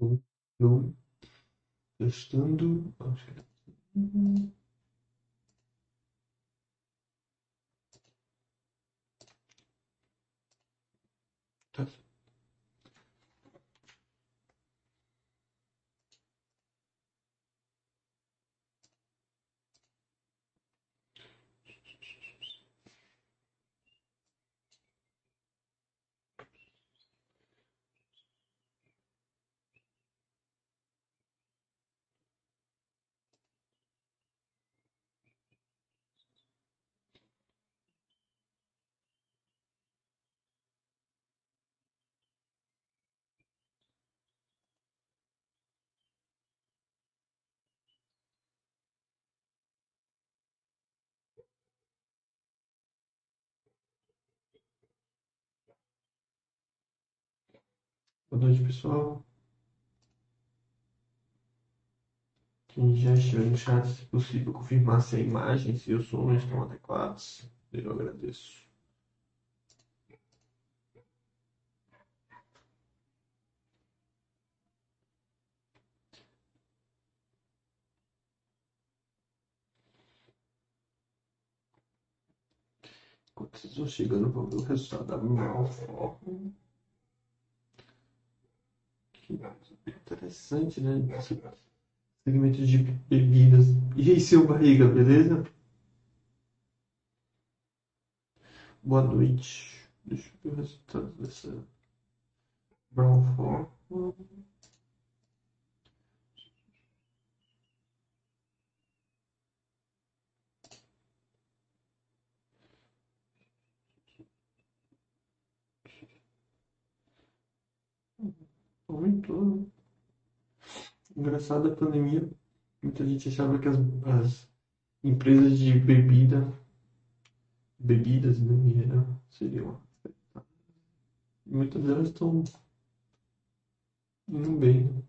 Eu, eu. Acho que... Tá. Boa noite, pessoal. Quem já estiver no chat, se possível, confirmar se a imagem, se os sons estão adequados. Eu agradeço. Enquanto vocês vão chegando, vamos ver o resultado da Malform. Que interessante, né? Segmento de bebidas. E aí, seu barriga, beleza? Boa noite. Deixa eu ver o resultado dessa Brown Form. Né? Engraçado a pandemia. Muita gente achava que as, as empresas de bebida, bebidas, né, em geral, seriam afetadas. Muitas delas estão indo bem. né?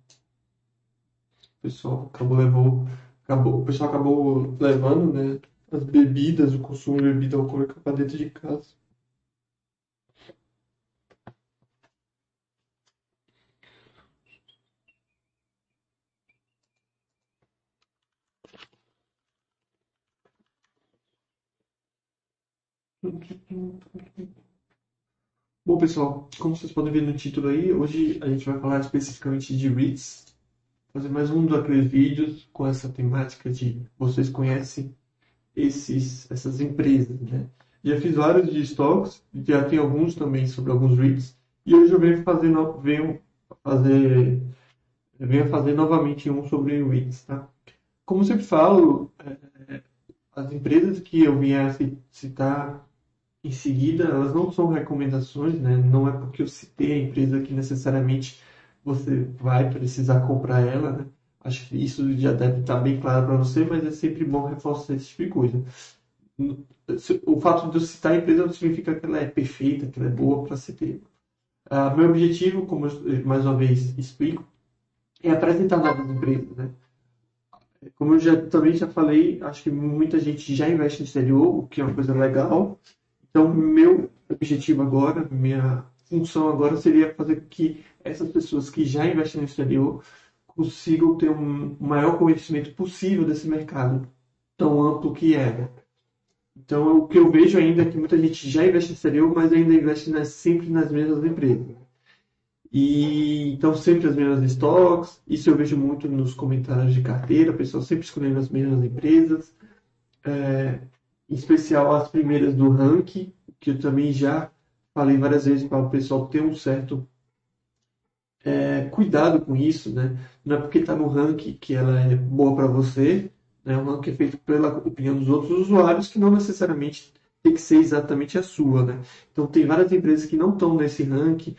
O pessoal acabou levou, acabou, o pessoal acabou levando, né, as bebidas, o consumo de bebida alcoólica para dentro de casa. Bom, pessoal, como vocês podem ver no título aí, hoje a gente vai falar especificamente de REITs, fazer mais um daqueles vídeos com essa temática de vocês conhecem esses, essas empresas, né? Já fiz vários de stocks, já tem alguns também sobre alguns REITs, e hoje eu venho fazer, venho fazer, venho fazer novamente um sobre REITs, tá? Como sempre falo, é, as empresas que eu vinha ci- citar em seguida, elas não são recomendações, né? Não é porque eu citei a empresa que necessariamente você vai precisar comprar ela, né? Acho que isso já deve estar bem claro para você, mas é sempre bom reforçar esse tipo de coisa. O fato de eu citar a empresa não significa que ela é perfeita, que ela é boa para ser ter. Ah, meu objetivo, como eu mais uma vez explico, é apresentar novas empresas, né? Como eu já, também já falei, acho que muita gente já investe no exterior, o que é uma coisa legal. Então, meu objetivo agora, minha função agora seria fazer que essas pessoas que já investem no exterior consigam ter um maior conhecimento possível desse mercado tão amplo que é. né? Então, o que eu vejo ainda é que muita gente já investe no exterior, mas ainda investe nas- sempre nas mesmas empresas. E então sempre as mesmas estoques. Isso eu vejo muito nos comentários de carteira, o pessoal sempre escolhendo as mesmas empresas. É, em especial as primeiras do ranking, que eu também já falei várias vezes para o pessoal ter um certo é, cuidado com isso, né? Não é porque está no ranking que ela é boa para você, né? O ranking é feito pela opinião dos outros usuários, que não necessariamente tem que ser exatamente a sua, né? Então tem várias empresas que não estão nesse ranking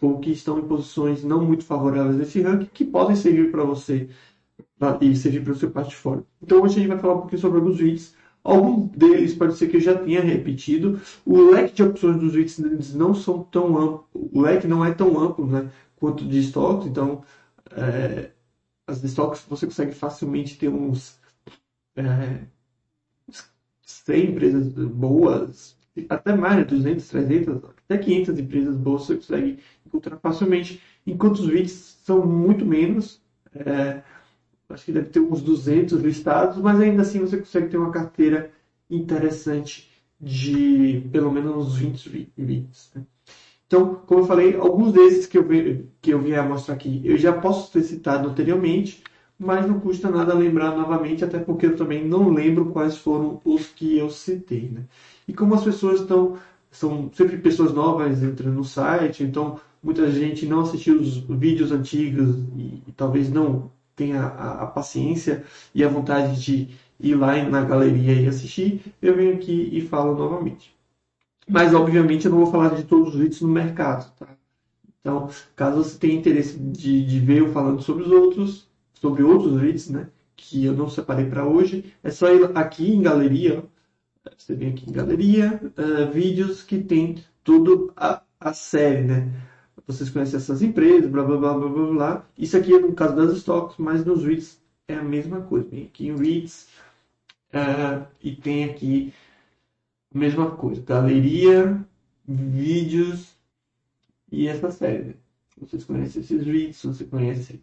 ou que estão em posições não muito favoráveis nesse ranking que podem servir para você e servir para o seu portfólio. Então hoje a gente vai falar um pouquinho sobre alguns REITs. Algum deles pode ser que eu já tenha repetido. O leque de opções dos eles não são tão amplo, o leque não é tão amplo, né, quanto de estoques. Então, é, as estoques você consegue facilmente ter uns é, 100 empresas boas, até mais, 200, 300, até 500 empresas boas você consegue encontrar facilmente, enquanto os REITs são muito menos. É, acho que deve ter uns 200 listados, mas ainda assim você consegue ter uma carteira interessante de pelo menos uns 20 REITs. Né? Então, como eu falei, alguns desses que eu, que eu vim a mostrar aqui, eu já posso ter citado anteriormente, mas não custa nada lembrar novamente, até porque eu também não lembro quais foram os que eu citei. Né? E como as pessoas estão, são sempre pessoas novas entrando no site, então muita gente não assistiu os vídeos antigos e, e talvez não tenha a, a, paciência e a vontade de ir lá na galeria e assistir, eu venho aqui e falo novamente. Mas, obviamente, eu não vou falar de todos os vídeos no mercado, tá? Então, caso você tenha interesse de, de ver eu falando sobre os outros, sobre outros vídeos, né? Que eu não separei para hoje, é só ir aqui em galeria, você vem aqui em galeria, uh, vídeos que tem tudo a, a série, né? Vocês conhecem essas empresas, blá blá blá blá blá blá. Isso aqui é no caso das stocks, mas nos REITs é a mesma coisa. Vem aqui em REITs uh, e tem aqui mesma coisa. Galeria, vídeos e essa série. Vocês conhecem esses vídeos, você conhece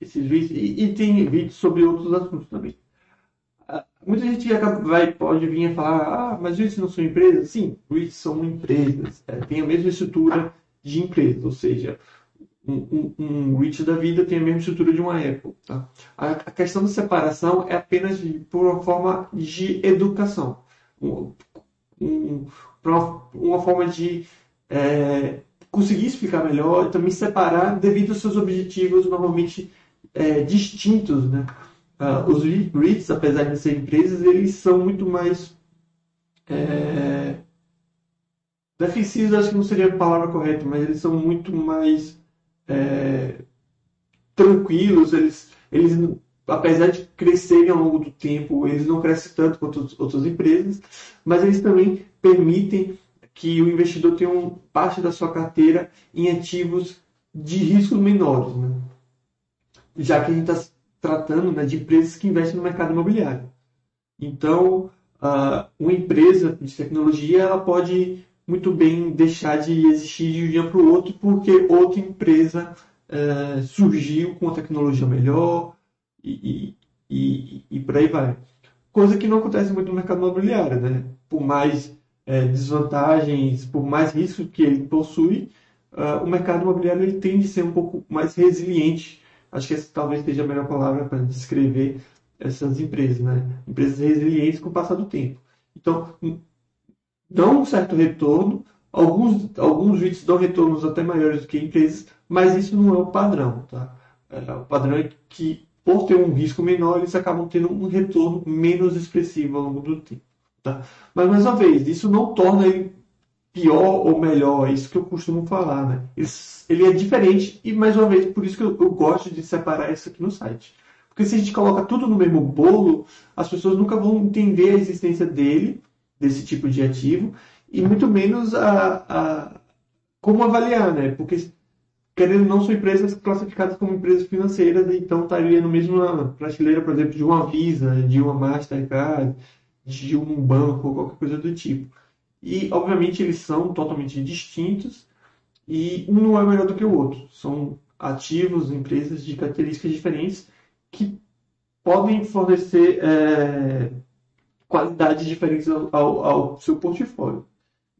esses vídeos e, e, tem vídeos sobre outros assuntos também. Ah, muita gente vai, pode vir a falar, ah, mas REITs não são empresas? Sim, REITs são empresas, é, tem a mesma estrutura de empresa, ou seja, um, um, um da vida tem a mesma estrutura de uma Apple. Tá? A, a questão da separação é apenas de, por uma forma de educação um, uma forma de é, conseguir explicar melhor e também separar devido aos seus objetivos normalmente é, distintos. Né? Uh, os REITs, apesar de serem empresas, eles são muito mais é, defensivos, acho que não seria a palavra correta, mas eles são muito mais é, tranquilos, eles, eles apesar de crescerem ao longo do tempo, eles não crescem tanto quanto outras empresas, mas eles também permitem que o investidor tenha um, parte da sua carteira em ativos de riscos menores, né? já que a gente está tratando né, de empresas que investem no mercado imobiliário. Então, uh, uma empresa de tecnologia ela pode muito bem deixar de existir de um dia para o outro porque outra empresa uh, surgiu com tecnologia melhor, e, e, e, por aí vai. Coisa que não acontece muito no mercado imobiliário, né? Por mais é, desvantagens, por mais risco que ele possui, uh, o mercado imobiliário ele tende a ser um pouco mais resiliente. Acho que essa talvez seja a melhor palavra para descrever essas empresas, né? Empresas resilientes com o passar do tempo. Então, dão um certo retorno, alguns, alguns REITs dão retornos até maiores do que empresas, mas isso não é o padrão, tá? É, o padrão é que por ter um risco menor, eles acabam tendo um retorno menos expressivo ao longo do tempo. Tá? Mas, mais uma vez, isso não torna ele pior ou melhor, é isso que eu costumo falar. Né? Ele é diferente e, mais uma vez, por isso que eu, eu gosto de separar isso aqui no site. Porque se a gente coloca tudo no mesmo bolo, as pessoas nunca vão entender a existência dele, desse tipo de ativo, e muito menos a, a como avaliar, né? Porque querendo não, são empresas classificadas como empresas financeiras, então estaria no mesmo prateleira, por exemplo, de uma Visa, de uma Mastercard, de um banco, ou qualquer coisa do tipo. E, obviamente, eles são totalmente distintos e um não é melhor do que o outro. São ativos, empresas de características diferentes que podem fornecer é, qualidades diferentes ao, ao seu portfólio.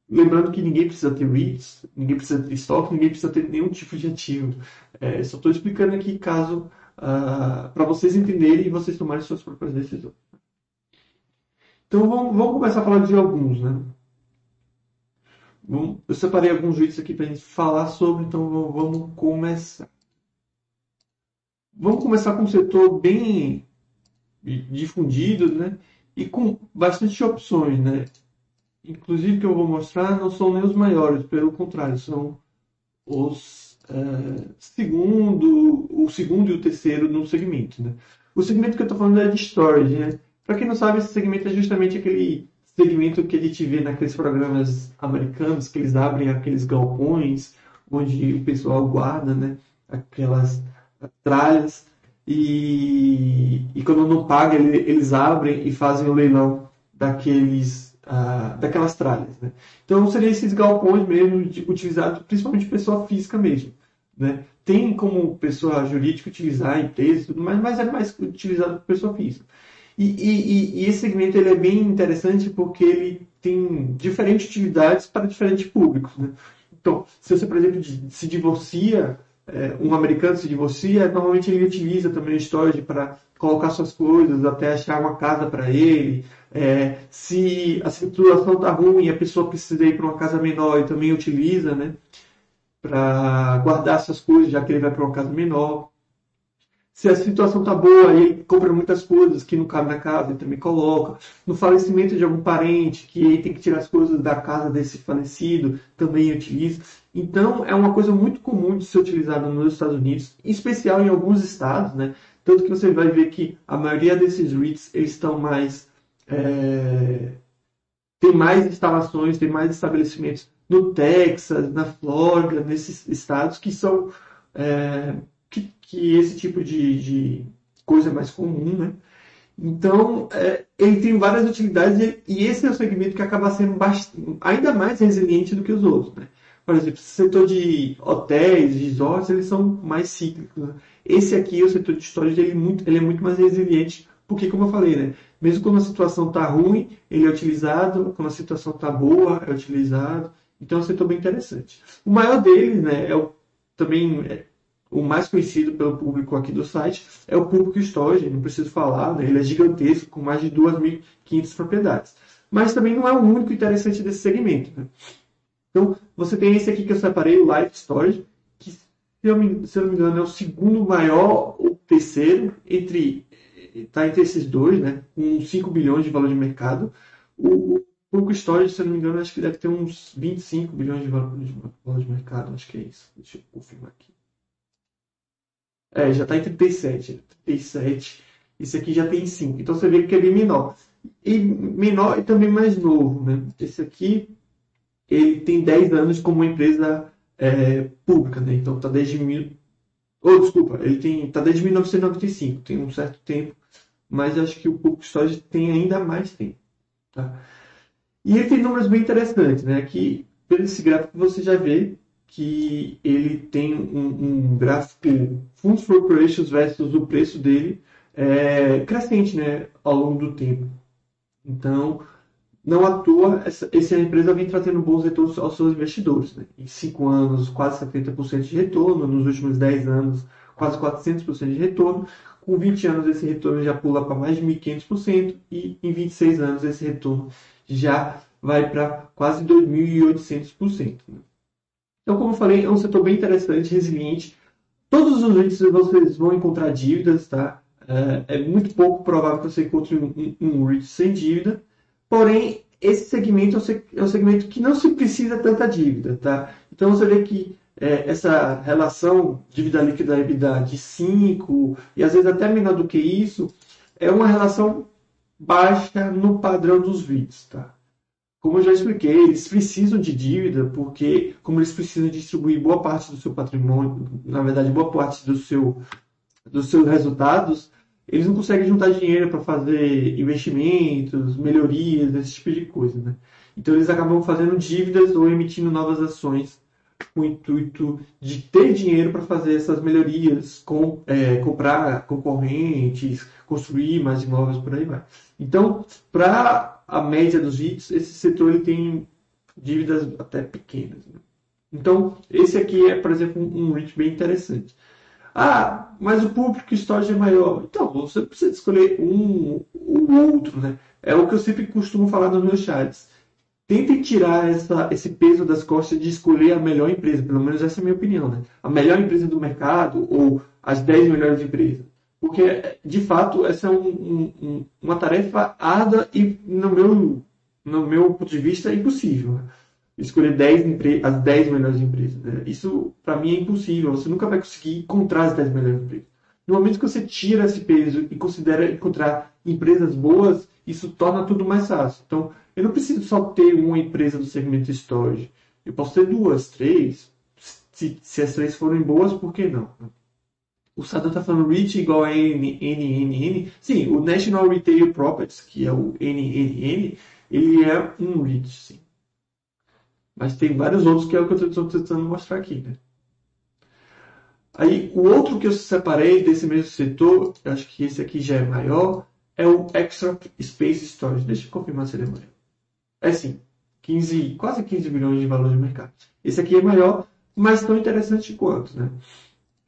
Lembrando que ninguém precisa ter REITs, ninguém precisa ter estoque, ninguém precisa ter nenhum tipo de ativo. É, só estou explicando aqui caso uh, ah, para vocês entenderem e vocês tomarem suas próprias decisões. Então vamos, vamos começar a falar de alguns, né? eu separei alguns vídeos aqui para a gente falar sobre, então vamos começar. Vamos começar com um setor bem difundido, né? E com bastante opções, né? inclusive que eu vou mostrar, não são nem os maiores, pelo contrário, são os é, segundo, o segundo e o terceiro no segmento. Né? O segmento que eu estou falando é de storage. Né? Para quem não sabe, esse segmento é justamente aquele segmento que a gente vê naqueles programas americanos, que eles abrem aqueles galpões, onde o pessoal guarda né, aquelas tralhas e, e quando não paga, eles abrem e fazem o leilão daqueles ah, daquelas tralhas. Né? Então, seriam esses galpões mesmo, utilizados principalmente pessoa física mesmo. Né? Tem como pessoa jurídica utilizar empresas e tudo mais, mas é mais utilizado por pessoa física. E, e, e, esse segmento ele é bem interessante porque ele tem diferentes utilidades para diferentes públicos. Né? Então, se você, por exemplo, se divorcia, é, um americano se divorcia, normalmente ele utiliza também o storage para colocar suas coisas, até achar uma casa para ele. É, se a situação está ruim, a pessoa precisa ir para uma casa menor e também utiliza, né? Para guardar suas coisas, já que ele vai para uma casa menor. Se a situação tá boa, ele compra muitas coisas que não cabe na casa, ele também coloca. No falecimento de algum parente, que ele tem que tirar as coisas da casa desse falecido, também utiliza. Então, é uma coisa muito comum de ser utilizada nos Estados Unidos, em especial em alguns estados, né? Tanto que você vai ver que a maioria desses REITs, eles estão mais... É... Tem mais instalações, tem mais estabelecimentos no Texas, na Flórida, nesses estados que são... É que, que esse tipo de, de, coisa é mais comum, né? Então, é, ele tem várias utilidades e, e, esse é o segmento que acaba sendo bastante, ainda mais resiliente do que os outros, né? Por exemplo, o setor de hotéis, resorts, eles são mais cíclicos. Né? Esse aqui, o setor de storage, ele, é muito, ele é muito mais resiliente, porque, como eu falei, né? Mesmo quando a situação está ruim, ele é utilizado, quando a situação está boa, é utilizado. Então, é um setor bem interessante. O maior deles, né, é o, também é, o mais conhecido pelo público aqui do site é o público storage, não preciso falar, né? ele é gigantesco, com mais de 2.500 propriedades. Mas também não é o único interessante desse segmento. Né? Então, você tem esse aqui que eu separei, o Life Storage, que, se eu, me, se eu não me engano, é o segundo maior, ou terceiro, entre está entre esses dois, né, com 5 bilhões de valor de mercado. O, o Público Storage, se eu não me engano, acho que deve ter uns 25 bilhões de valor de, valor de mercado, acho que é isso. Deixa eu confirmar aqui. É, já está em 37. 37. Esse aqui já tem 5. Então você vê que é bem menor. E menor e também mais novo. Né? Esse aqui ele tem 10 anos como empresa é, pública. Né? Então está desde mil. Oh, desculpa, ele tem tá desde 1995, tem um certo tempo, mas acho que o Público Storage tem ainda mais tempo. Tá? E ele tem números bem interessantes, né? Aqui, pelo esse gráfico, você já vê que ele tem um, um gráfico Funds for Operations versus o preço dele é, crescente né, ao longo do tempo. Então, não à toa, essa, essa empresa vem trazendo bons retornos aos seus investidores. Né? Em 5 anos, quase 70% de retorno, nos últimos 10 anos, quase 400% de retorno. Com 20 anos, esse retorno já pula para mais de 1.500% e em 26 anos, esse retorno já vai para quase 2.800%. Né? Então, como eu falei, é um setor bem interessante, resiliente. Todos os REITs vocês vão encontrar dívidas, tá? É, é muito pouco provável que você encontre um, um, REIT sem dívida. Porém, esse segmento é um segmento que não se precisa tanta dívida, tá? Então, você vê que é, essa relação dívida líquida EBITDA de 5 e às vezes até menor do que isso, é uma relação baixa no padrão dos REITs, tá? Como eu já expliquei, eles precisam de dívida porque, como eles precisam distribuir boa parte do seu patrimônio, na verdade, boa parte do seu, dos seus resultados, eles não conseguem juntar dinheiro para fazer investimentos, melhorias, esse tipo de coisa. Né? Então, eles acabam fazendo dívidas ou emitindo novas ações com o intuito de ter dinheiro para fazer essas melhorias, com, é, comprar concorrentes, construir mais imóveis, por aí vai. Então, para a média dos REITs, esse setor ele tem dívidas até pequenas. Né? Então, esse aqui é, por exemplo, um, REIT bem interessante. Ah, mas o público storage é maior. Então, você precisa escolher um ou outro, né? É o que eu sempre costumo falar nos meus chats. Tentem tirar essa, esse peso das costas de escolher a melhor empresa. Pelo menos essa é a minha opinião, né? A melhor empresa do mercado ou as 10 melhores empresas. Porque, de fato, essa é um, um, uma tarefa árdua e, no meu, no meu ponto de vista, impossível. Né? Escolher 10 as 10 melhores empresas. Né? Isso, para mim, é impossível. Você nunca vai conseguir encontrar as 10 melhores empresas. No momento que você tira esse peso e considera encontrar empresas boas, isso torna tudo mais fácil. Então, eu não preciso só ter uma empresa do segmento storage. Eu posso ter duas, três. Se, se as três forem boas, por que não? o Sadam está falando REIT igual a NNN. Sim, o National Retail Properties, que é o NNN, ele é um REIT, sim. Mas tem vários outros que é o que eu estou tentando mostrar aqui, né? Aí, o outro que eu separei desse mesmo setor, acho que esse aqui já é maior, é o Extra Space Storage. Deixa eu confirmar se ele é maior. É sim, 15, quase 15 bilhões de valor de mercado. Esse aqui é maior, mas tão interessante quanto, né?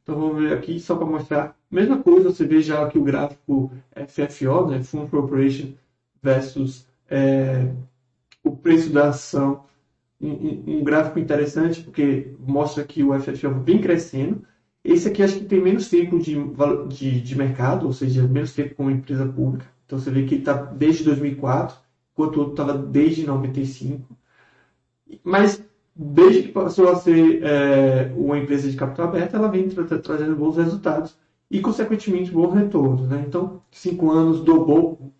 Então vamos ver aqui só para mostrar. Mesma coisa, você vê já aqui o gráfico FFO, né? Fund Corporation versus é, o preço da ação. Um, um, gráfico interessante porque mostra que o FFO vem crescendo. Esse aqui acho que tem menos tempo de, de, de mercado, ou seja, menos tempo como empresa pública. Então você vê que ele está desde 2004, enquanto o outro estava desde 95. Mas desde que passou a ser é, uma empresa de capital aberto, ela vem tra trazendo bons resultados e, consequentemente, bons retornos. Né? Então, cinco anos dobrou,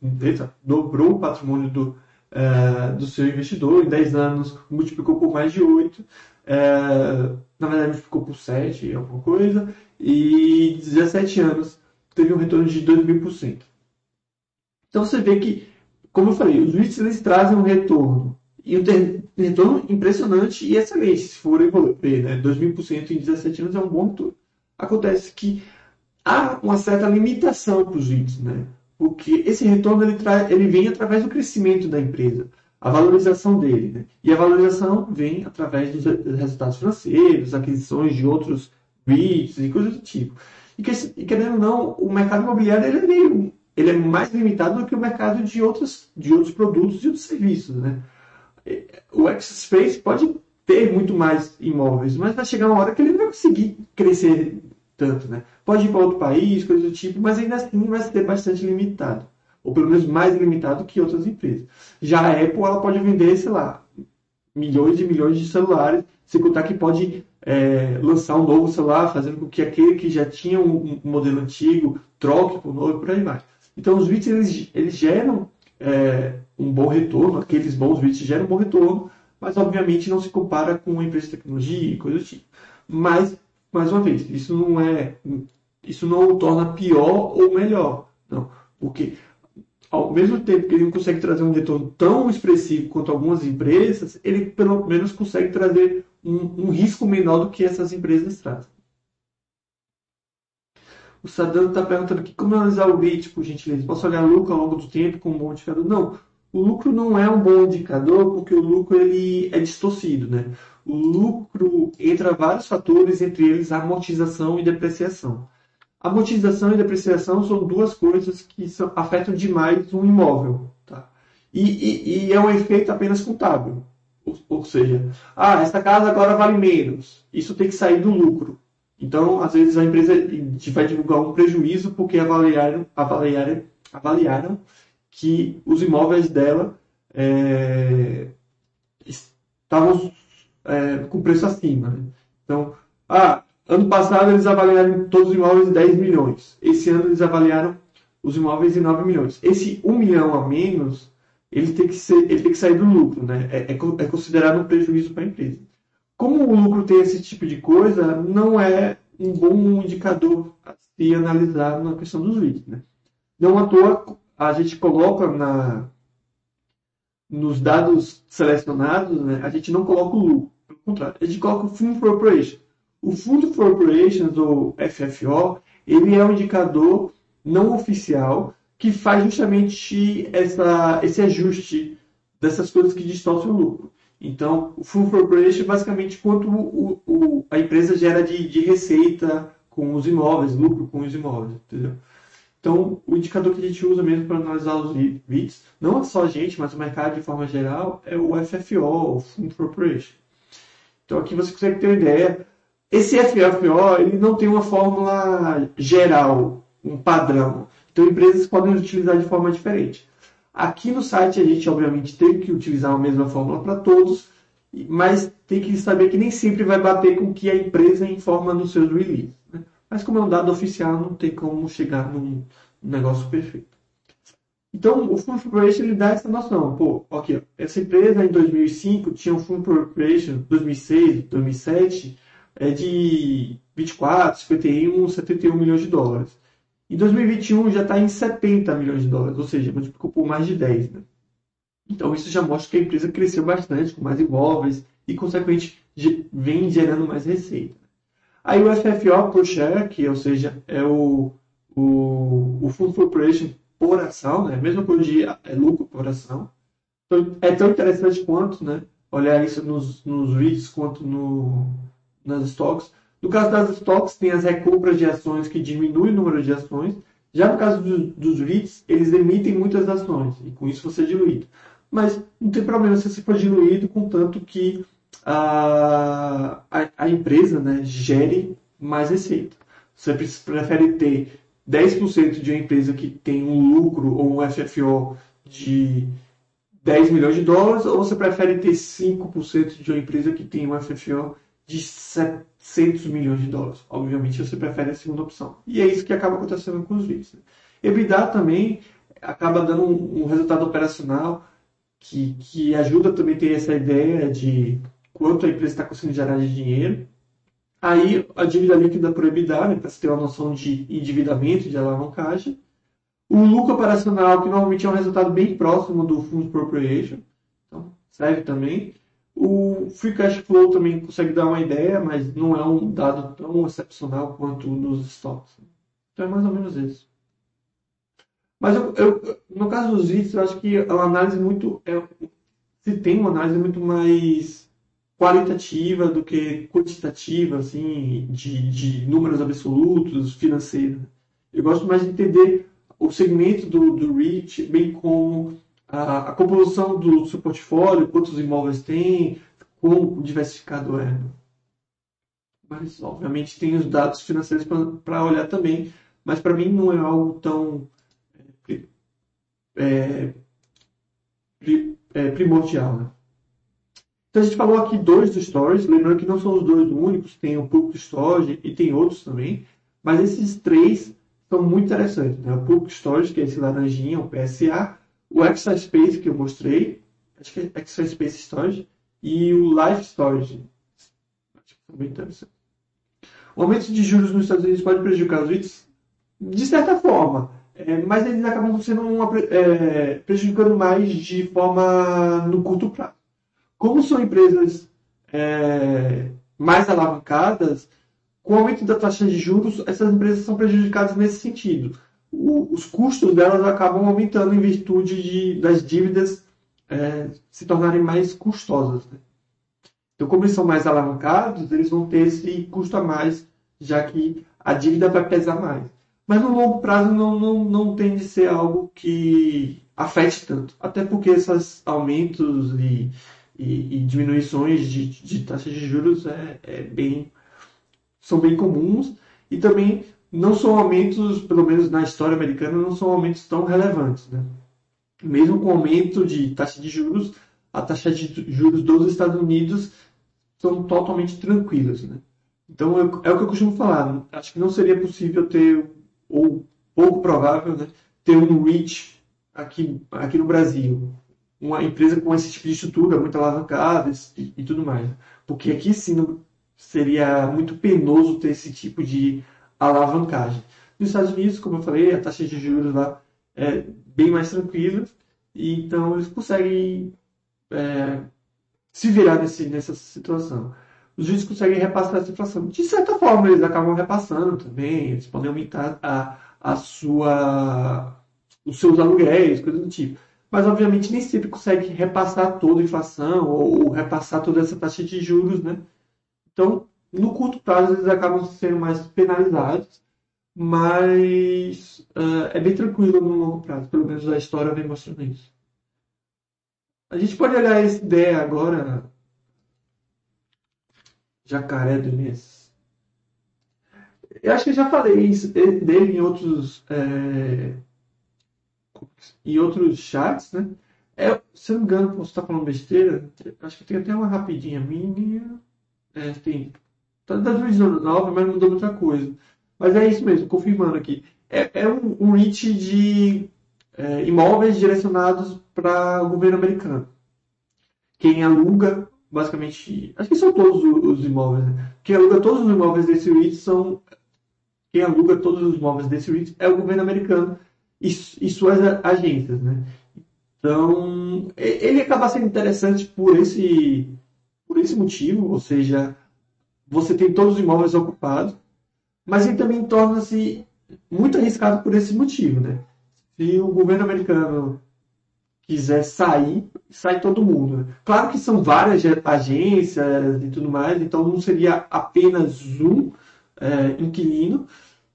dobrou o patrimônio do, é, do seu investidor, em dez anos multiplicou por mais de oito, é, na verdade multiplicou por sete, alguma coisa, e 17 anos teve um retorno de 2 mil por cento. Então você vê que, como eu falei, os REITs eles trazem um retorno e um retorno impressionante e excelente, se for ver, né? 2.000% em 17 anos é um bom retorno. Acontece que há uma certa limitação para os REITs, né? Porque esse retorno ele, traz, ele vem através do crescimento da empresa, a valorização dele. Né? E a valorização vem através dos resultados financeiros, aquisições de outros REITs e coisas do tipo. E, que, e querendo ou não, o mercado imobiliário ele é, meio, ele é mais limitado do que o mercado de outros, de outros produtos e outros serviços. Né? o X-Space pode ter muito mais imóveis, mas vai chegar uma hora que ele não vai conseguir crescer tanto, né? Pode ir para outro país, coisa do tipo, mas ainda assim vai ser bastante limitado. Ou pelo menos mais limitado que outras empresas. Já a Apple, ela pode vender, sei lá, milhões e milhões de celulares, sem contar que pode é, lançar um novo celular, fazendo com que aquele que já tinha um, um modelo antigo troque por novo e por aí vai. Então, os bits, eles, eles geram é, um bom retorno, aqueles bons vídeos geram um bom retorno, mas obviamente não se compara com uma empresa de tecnologia e coisa do tipo. Mas, mais uma vez, isso não é. Isso não o torna pior ou melhor. Não. Porque ao mesmo tempo que ele não consegue trazer um retorno tão expressivo quanto algumas empresas, ele pelo menos consegue trazer um, um risco menor do que essas empresas trazem. O Sadano está perguntando aqui como analisar o REIT, por gentileza. Posso olhar lucro ao longo do tempo como um bom indicador? Não. O lucro não é um bom indicador porque o lucro ele é distorcido. Né? Lucro entra vários fatores, entre eles amortização e depreciação. Amortização e depreciação são duas coisas que são, afetam demais um imóvel. Tá? E, e, e é um efeito apenas contábil. Ou, ou seja, ah, essa casa agora vale menos. Isso tem que sair do lucro. Então, às vezes, a empresa vai divulgar um prejuízo porque avaliaram, avaliaram, avaliaram que os imóveis dela é, estavam é, com preço acima. Né? Então, ah, ano passado eles avaliaram todos os imóveis em 10 milhões. Esse ano eles avaliaram os imóveis em 9 milhões. Esse 1 milhão a menos, ele tem que, ser, ele tem que sair do lucro, né? é, é, é considerado um prejuízo para a empresa. Como o lucro tem esse tipo de coisa, não é um bom indicador a se analisar na questão dos leads. Né? Não à toa, a gente coloca na, nos dados selecionados, né, a gente não coloca o lucro. Pelo contrário, a gente coloca o Fund for Operations. O Fund for Operations, ou FFO, ele é um indicador não oficial que faz justamente essa, esse ajuste dessas coisas que distorcem o lucro. Então, o Full Corporation é basicamente quanto o, o, a empresa gera de, de, receita com os imóveis, lucro com os imóveis, entendeu? Então, o indicador que a gente usa mesmo para analisar os REITs, não só a gente, mas o mercado de forma geral, é o FFO, o Fund Corporation. Então, aqui você consegue ter uma ideia. Esse FFO, ele não tem uma fórmula geral, um padrão. Então, empresas podem utilizar de forma diferente. Aqui no site a gente obviamente tem que utilizar a mesma fórmula para todos, mas tem que saber que nem sempre vai bater com o que a empresa informa no seu release. Né? Mas como é um dado oficial, não tem como chegar num negócio perfeito. Então, o Full Corporation ele dá essa noção. Pô, essa empresa em 2005 tinha um Full Corporation, 2006, 2007, é de 24, 51, 71 milhões de dólares. Em 2021 já está em 70 milhões de dólares, ou seja, multiplicou por mais de 10. Né? Então isso já mostra que a empresa cresceu bastante, com mais imóveis e, consequentemente, vem gerando mais receita. Aí o FFO por share, que ou seja, é o, o, o Fundo for Operation por ação, né? mesma coisa de é lucro por ação. Então, é tão interessante quanto né? olhar isso nos, nos REITs quanto no, nas stocks. No caso das stocks, tem as recompras de ações que diminuem o número de ações. Já no caso do, dos REITs, eles emitem muitas ações e com isso você é diluído. Mas não tem problema se você for diluído, contanto que a, a, a empresa né, gere mais receita. Você prefere ter 10% de uma empresa que tem um lucro ou um FFO de 10 milhões de dólares, ou você prefere ter 5% de uma empresa que tem um FFO de 700 milhões de dólares? Obviamente você prefere a segunda opção. E é isso que acaba acontecendo com os REITs. Né? EBITDA também acaba dando um, um resultado operacional que, que ajuda também a ter essa ideia de quanto a empresa está conseguindo gerar de dinheiro. Aí a dívida líquida né, para você ter uma noção de endividamento, de alavancagem. O lucro operacional, que normalmente é um resultado bem próximo do Funds Appropriation, então serve também. O Free Cash Flow também consegue dar uma ideia, mas não é um dado tão excepcional quanto nos estoques. Então é mais ou menos isso. Mas eu, eu, no caso dos itens, eu acho que a análise muito. É, se tem uma análise muito mais qualitativa do que quantitativa, assim, de, de números absolutos, financeiros. Eu gosto mais de entender o segmento do, do REIT, bem como a, a composição do seu portfólio, quantos imóveis tem, quão diversificado é. Mas, obviamente, tem os dados financeiros para olhar também, mas para mim não é algo tão é, é, primordial. Né? Então a gente falou aqui dois dos stories, lembrando que não são os dois únicos, tem o Public Storage e tem outros também, mas esses três são muito interessantes. Né? O Public Storage, que é esse laranjinha, o PSA, o Extra Space, que eu mostrei, acho que é Extra Space Storage, e o Life Storage. Acho que são bem interessantes. O aumento de juros nos Estados Unidos pode prejudicar os REITs? De certa forma, é, mas eles acabam sendo uma, é, prejudicando mais de forma no curto prazo. Como são empresas é, mais alavancadas, com o aumento da taxa de juros, essas empresas são prejudicadas nesse sentido. O, os custos delas acabam aumentando em virtude de, das dívidas é, se tornarem mais custosas. Né? Então, como eles são mais alavancados, eles vão ter esse custo a mais, já que a dívida vai pesar mais. Mas no longo prazo não, não, não tende a ser algo que afete tanto. Até porque esses aumentos e, e, e diminuições de, de taxas de juros é, é bem, são bem comuns e também não são aumentos, pelo menos na história americana, não são aumentos tão relevantes. Né? Mesmo com aumento de taxa de juros, a taxa de juros dos Estados Unidos são totalmente tranquilas. Né? Então é, é o que eu costumo falar. Acho que não seria possível ter ou pouco provável, né, ter um REIT aqui, aqui no Brasil. Uma empresa com esse tipo de estrutura, muito alavancada e, e tudo mais. Porque aqui sim seria muito penoso ter esse tipo de alavancagem. Nos Estados Unidos, como eu falei, a taxa de juros lá é bem mais tranquila, e então eles conseguem é, se virar nesse, nessa situação os juízes conseguem repassar essa inflação. De certa forma, eles acabam repassando também, eles podem aumentar a, a sua, os seus aluguéis, coisas do tipo. Mas, obviamente, nem sempre consegue repassar toda a inflação ou, repassar toda essa taxa de juros, né? Então, no curto prazo, eles acabam sendo mais penalizados, mas uh, é bem tranquilo no longo prazo. Pelo menos a história vem mostrando isso. A gente pode olhar essa ideia agora Jacaré do Mês. Eu acho que já falei isso dele em outros, é, em outros chats, né? É, se eu não me engano, posso estar falando besteira, acho que tem até uma rapidinha minha. É, tem. Tá da 2019, mas não mudou muita coisa. Mas é isso mesmo, confirmando aqui. É, é um, um REIT de é, imóveis direcionados para o governo americano. Quem aluga basicamente, acho que são todos os imóveis, né? quem aluga todos os imóveis desse REIT são quem aluga todos os imóveis desse REIT é o governo americano e, e suas agências, né? Então, ele acaba sendo interessante por esse, por esse motivo, ou seja, você tem todos os imóveis ocupados, mas ele também torna-se muito arriscado por esse motivo, né? Se o governo americano quiser sair, sai todo mundo. Né? Claro que são várias agências e tudo mais, então não seria apenas um é, inquilino,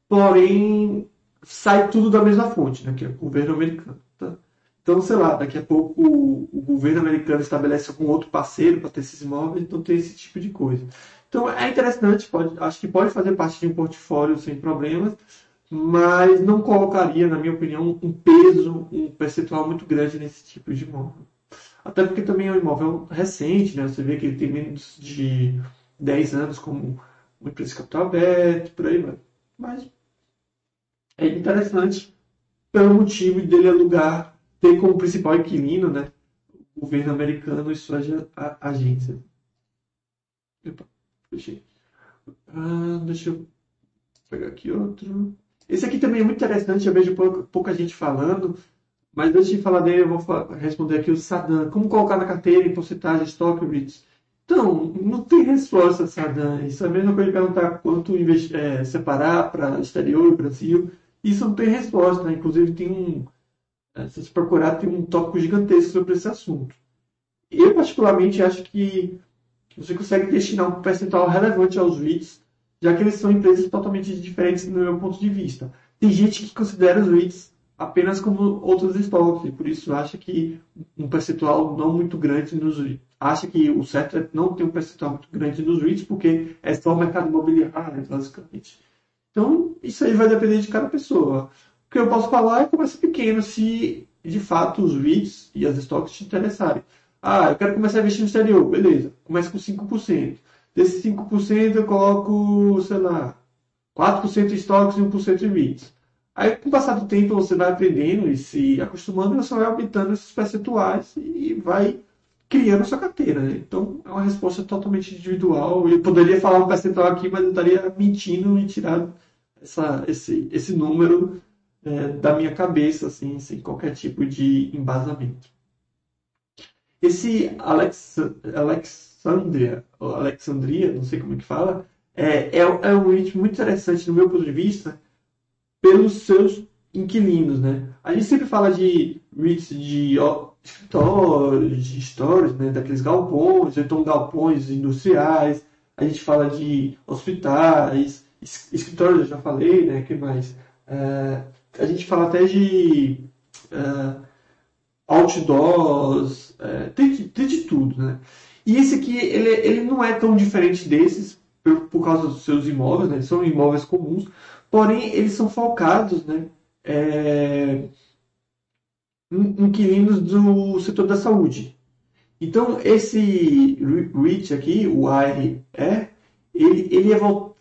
porém sai tudo da mesma fonte, né? Que é o governo americano. Tá? Então, sei lá, daqui a pouco o, o governo americano estabelece algum outro parceiro para ter esses imóveis, então tem esse tipo de coisa. Então é interessante, pode, acho que pode fazer parte de um portfólio sem problemas, mas não colocaria, na minha opinião, um peso, um percentual muito grande nesse tipo de imóvel. Até porque também é um imóvel recente, né? Você vê que ele tem menos de 10 anos como uma empresa de capital aberto, por aí vai. Mas é interessante pelo motivo dele alugar, ter como principal inquilino, né? O governo americano e sua agência. Epa, fechei. Ah, deixa eu pegar aqui outro. Esse aqui também é muito interessante, eu vejo pouca, pouca gente falando, mas antes de falar dele, eu vou responder aqui o Saddam. Como colocar na carteira em porcentagem stock REITs? Então, não tem resposta, Saddam. Isso é a mesma coisa de perguntar quanto é, separar para exterior e Brasil. Isso não tem resposta. Né? Inclusive, tem um. É, se você procurar, tem um tópico gigantesco sobre esse assunto. Eu, particularmente, acho que você consegue destinar um percentual relevante aos REITs já que eles são empresas totalmente diferentes no meu ponto de vista. Tem gente que considera os REITs apenas como outros estoques, e por isso acha que um percentual não muito grande nos REITs. Acha que o certo é não ter um percentual muito grande nos REITs, porque é só o mercado imobiliário, basicamente. Então, isso aí vai depender de cada pessoa. O que eu posso falar é começa pequeno, se de fato os REITs e as estoques te interessarem. Ah, eu quero começar a investir no exterior. Beleza, comece com 5%. Desses 5% eu coloco, sei lá, 4% em estoques e 1% em REITs. Aí, com o passar do tempo, você vai aprendendo e se acostumando, você vai aumentando esses percentuais e vai criando sua carteira. Né? Então, é uma resposta totalmente individual. Eu poderia falar um percentual aqui, mas eu estaria mentindo e tirando essa, esse, esse número é, da minha cabeça, assim, sem qualquer tipo de embasamento. Esse Alex, Alex Alexandria, Alexandria, não sei como é que fala, é, é, é um ritmo muito interessante no meu ponto de vista pelos seus inquilinos, né? A gente sempre fala de REITs de de stores, né? daqueles galpões, então galpões industriais, a gente fala de hospitais, escritórios, eu já falei, né? que mais? É, a gente fala até de é, outdoors, é, tem, tem de tudo, né? E esse aqui, ele, ele não é tão diferente desses, por, por causa dos seus imóveis, né? são imóveis comuns, porém eles são focados né? É, inquilinos do setor da saúde. Então, esse REIT aqui, o ARE, ele, ele é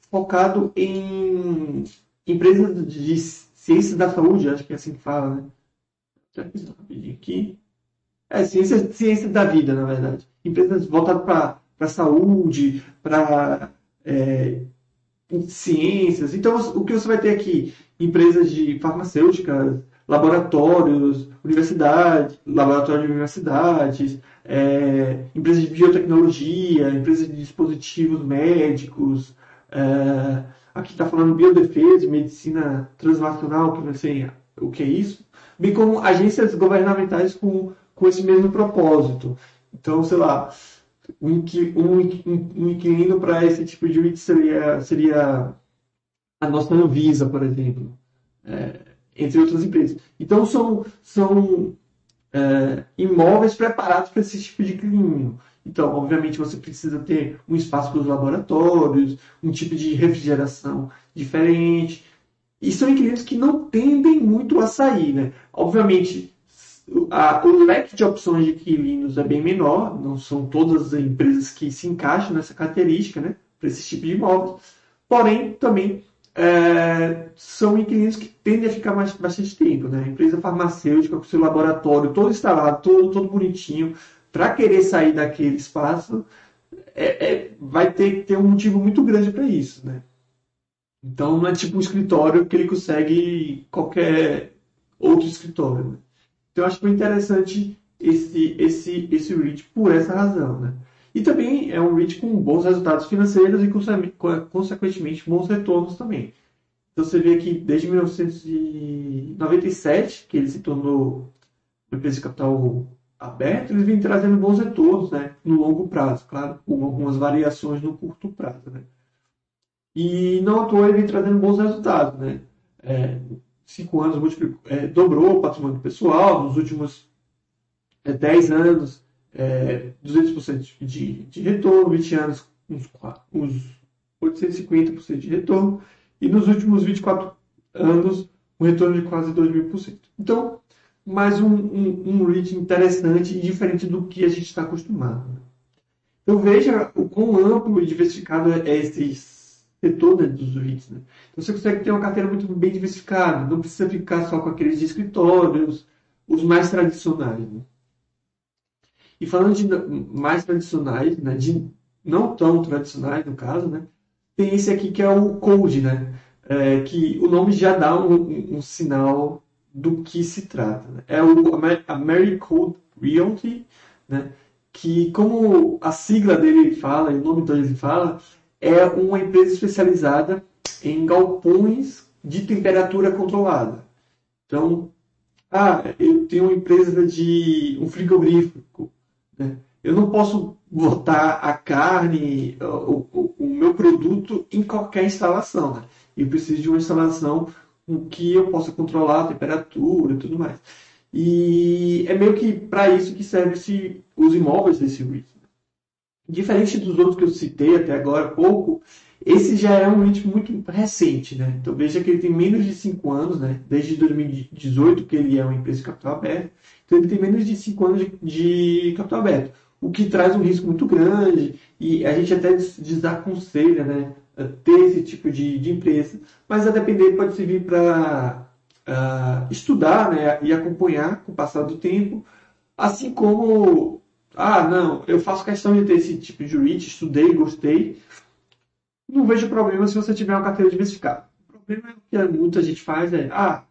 focado em empresas de ciências da saúde, acho que é assim que fala, né? Deixa eu rapidinho aqui. É, ciência, ciência da vida, na verdade. Empresas voltadas para a saúde, para é, ciências. Então, o que você vai ter aqui? Empresas de farmacêuticas, laboratórios, universidades, laboratórios de universidades, é, empresas de biotecnologia, empresas de dispositivos médicos. É, aqui está falando biodefesa, medicina transnacional, que não sei o que é isso, bem como agências governamentais com com esse mesmo propósito. Então, sei lá, um, um, inquilino para esse tipo de REIT seria, seria a nossa Anvisa, por exemplo, é, entre outras empresas. Então, são, são é, imóveis preparados para esse tipo de inquilino. Então, obviamente, você precisa ter um espaço para os laboratórios, um tipo de refrigeração diferente. E são inquilinos que não tendem muito a sair, né? Obviamente, a, o leque de opções de inquilinos é bem menor, não são todas as empresas que se encaixam nessa característica, né, para esse tipo de imóveis. Porém, também é, são inquilinos que tendem a ficar mais, bastante tempo. Né? A empresa farmacêutica com seu laboratório todo instalado, todo, todo bonitinho, para querer sair daquele espaço, é, é, vai ter que ter um motivo muito grande para isso, né? Então não é tipo um escritório que ele consegue qualquer outro escritório. Né? Então eu acho bem interessante esse, esse, esse REIT por essa razão. Né? E também é um REIT com bons resultados financeiros e, consequentemente, bons retornos também. Então você vê que desde 1997, que ele se tornou uma empresa de capital aberto, eles vêm trazendo bons retornos né, no longo prazo, claro, com algumas variações no curto prazo. Né? E não à toa ele vem trazendo bons resultados. Né? É, cinco anos é, dobrou o patrimônio pessoal, nos últimos é, 10 anos, é, 200% de, de retorno, 20 anos, uns, uns 850% de retorno, e nos últimos 24 anos, um retorno de quase 2.000%. Então, mais um, um, um REIT interessante e diferente do que a gente está acostumado. Né? Então, veja o quão amplo e diversificado é esse setor né, dos REITs. Né? Então, você consegue ter uma carteira muito bem diversificada, não precisa ficar só com aqueles de escritórios, os mais tradicionais. Né? E falando de mais tradicionais, né, de não tão tradicionais no caso, né, tem esse aqui que é o Code, né, é, que o nome já dá um, um, um sinal do que se trata. Né? É o Americode Realty, né, que como a sigla dele fala, e o nome dele fala, é uma empresa especializada em galpões de temperatura controlada. Então, ah, eu tenho uma empresa de um frigorífico. Né? Eu não posso botar a carne, o, o, o, meu produto em qualquer instalação. Né? Eu preciso de uma instalação com que eu possa controlar a temperatura e tudo mais. E é meio que para isso que serve os imóveis desse REIT. Diferente dos outros que eu citei até agora pouco, esse já é um REIT muito recente, né? Então veja que ele tem menos de 5 anos, né? Desde 2018 que ele é uma empresa de capital aberto. Então ele tem menos de 5 anos de, de, capital aberto, o que traz um risco muito grande e a gente até desaconselha, né? Ter esse tipo de, de empresa, mas a depender pode servir para uh, estudar né? e acompanhar com o passar do tempo, assim como ah, não, eu faço questão de ter esse tipo de REIT, estudei, gostei. Não vejo problema se você tiver uma carteira diversificada. O problema é que muita gente faz é, ah,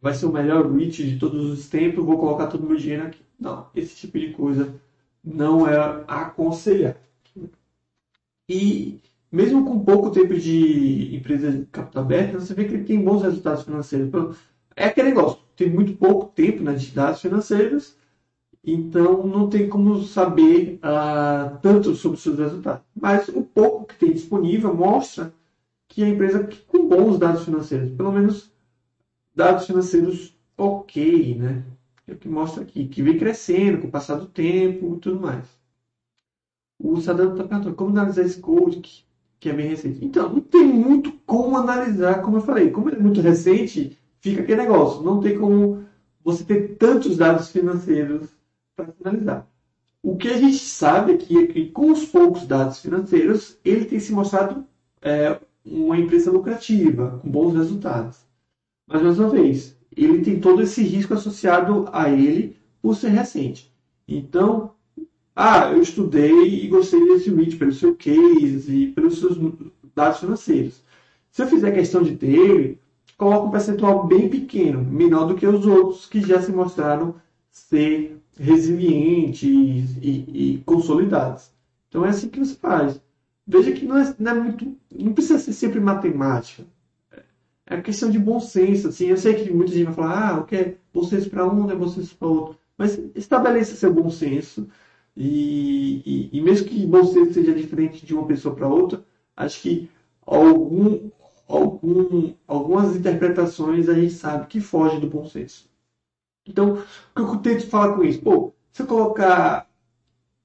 vai ser o melhor REIT de todos os tempos, vou colocar todo o meu dinheiro aqui. Não, esse tipo de coisa não é aconselhar. E mesmo com pouco tempo de empresa de capital aberto, você vê que ele tem bons resultados financeiros. É aquele negócio, tem muito pouco tempo né, de dados financeiros, então, não tem como saber uh, tanto sobre seus resultados. Mas o pouco que tem disponível mostra que a empresa com bons dados financeiros, pelo menos dados financeiros ok, né? É o que mostra aqui, que vem crescendo com o passar do tempo e tudo mais. O Sadano está perguntando como analisar esse code que, que é bem recente. Então, não tem muito como analisar, como eu falei. Como ele é muito recente, fica aquele negócio. Não tem como você ter tantos dados financeiros para finalizar. O que a gente sabe aqui é que, com os poucos dados financeiros, ele tem se mostrado é, uma empresa lucrativa, com bons resultados. Mas, mais uma vez, ele tem todo esse risco associado a ele por ser recente. Então, ah, eu estudei e gostei desse REIT pelo seu case e pelos seus dados financeiros. Se eu fizer questão de ter ele, coloco um percentual bem pequeno, menor do que os outros que já se mostraram ser resilientes e, e, consolidados. Então é assim que você faz. Veja que não é, não é muito, não precisa ser sempre matemática. É questão de bom senso. Assim, eu sei que muita gente vai falar, ah, o que é bom senso para um, não é bom senso para outro. Mas estabeleça seu bom senso. E, e, e, mesmo que bom senso seja diferente de uma pessoa para outra, acho que algum, algum, algumas interpretações a gente sabe que fogem do bom senso. Então, o que eu tento falar com isso? Pô, se eu colocar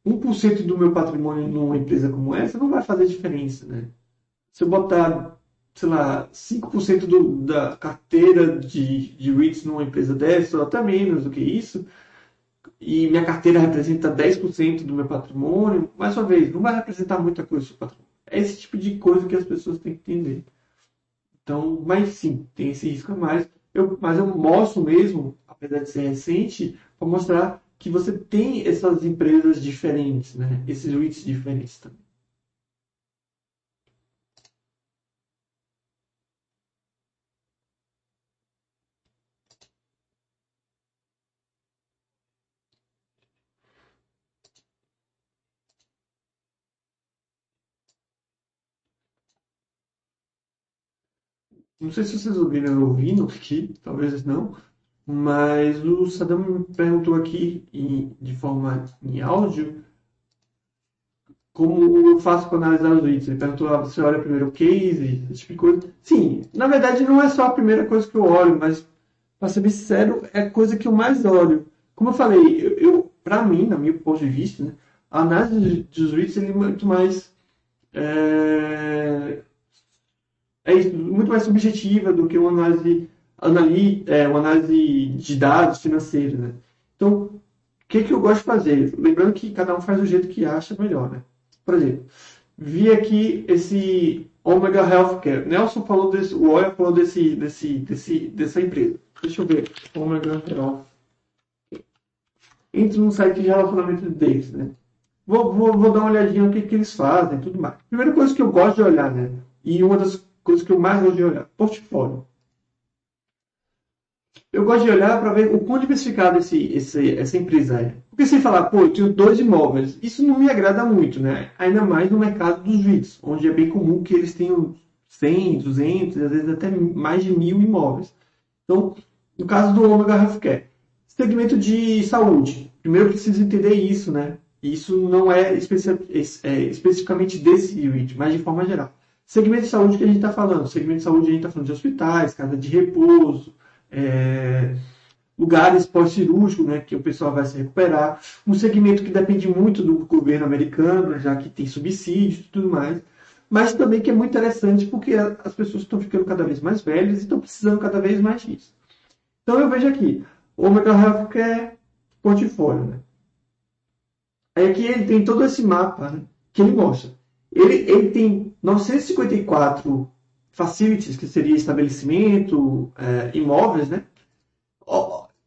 1% do meu patrimônio numa empresa como essa, não vai fazer diferença, né? Se eu botar, sei lá, 5% do, da carteira de, de REITs numa empresa dessa, ou até menos do que isso, e minha carteira representa 10% do meu patrimônio, mais uma vez, não vai representar muita coisa do patrimônio. É esse tipo de coisa que as pessoas têm que entender. Então, mas sim, tem esse risco a mais. Eu, mas eu mostro mesmo verdade recente, para mostrar que você tem essas empresas diferentes, né? esses REITs diferentes também. Não sei se vocês ouviram ouvindo aqui, talvez não, mas o Saddam me perguntou aqui em, de forma em áudio como eu faço para analisar os leads. Ele perguntou, ah, você olha primeiro o case, esse tipo de coisa. Sim, na verdade não é só a primeira coisa que eu olho, mas, para ser bem sincero, é a coisa que eu mais olho. Como eu falei, eu, eu para mim, na minha ponto de vista, né, a análise dos leads é muito mais é, é muito mais subjetiva do que uma análise, anali, é, uma análise de dados financeiros. Né? Então, o que, que eu gosto de fazer? Lembrando que cada um faz do jeito que acha melhor. Né? Por exemplo, vi aqui esse Omega Healthcare. Nelson falou desse, o Oya falou desse, desse, desse, dessa empresa. Deixa eu ver. Omega Health. Entre no site de relacionamento deles, né? Vou, vou, vou dar uma olhadinha no que, que eles fazem tudo mais. Primeira coisa que eu gosto de olhar, né? E uma das coisas que eu mais gosto de olhar, portfólio. Eu gosto de olhar para ver o quão diversificado esse, esse, essa empresa é. Porque se falar, pô, eu tenho dois imóveis, isso não me agrada muito, né? Ainda mais no mercado dos vídeos, onde é bem comum que eles tenham 100, 200, às vezes até mais de mil imóveis. Então, no caso do Omega Healthcare, segmento de saúde. Primeiro preciso entender isso, né? Isso não é, especi é especificamente desse REIT, mas de forma geral. Segmento de saúde que a gente está falando. Segmento de saúde a gente está falando de hospitais, casa de repouso, é, lugares pós-cirúrgicos, né, que o pessoal vai se recuperar. Um segmento que depende muito do governo americano, já que tem subsídios e tudo mais. Mas também que é muito interessante porque as pessoas estão ficando cada vez mais velhas e estão precisando cada vez mais disso. Então eu vejo aqui, o Omega Health que é portfólio. Né? Aí aqui ele tem todo esse mapa né, que ele mostra. Ele, ele tem 954 facilities, que seria estabelecimento, é, imóveis, né?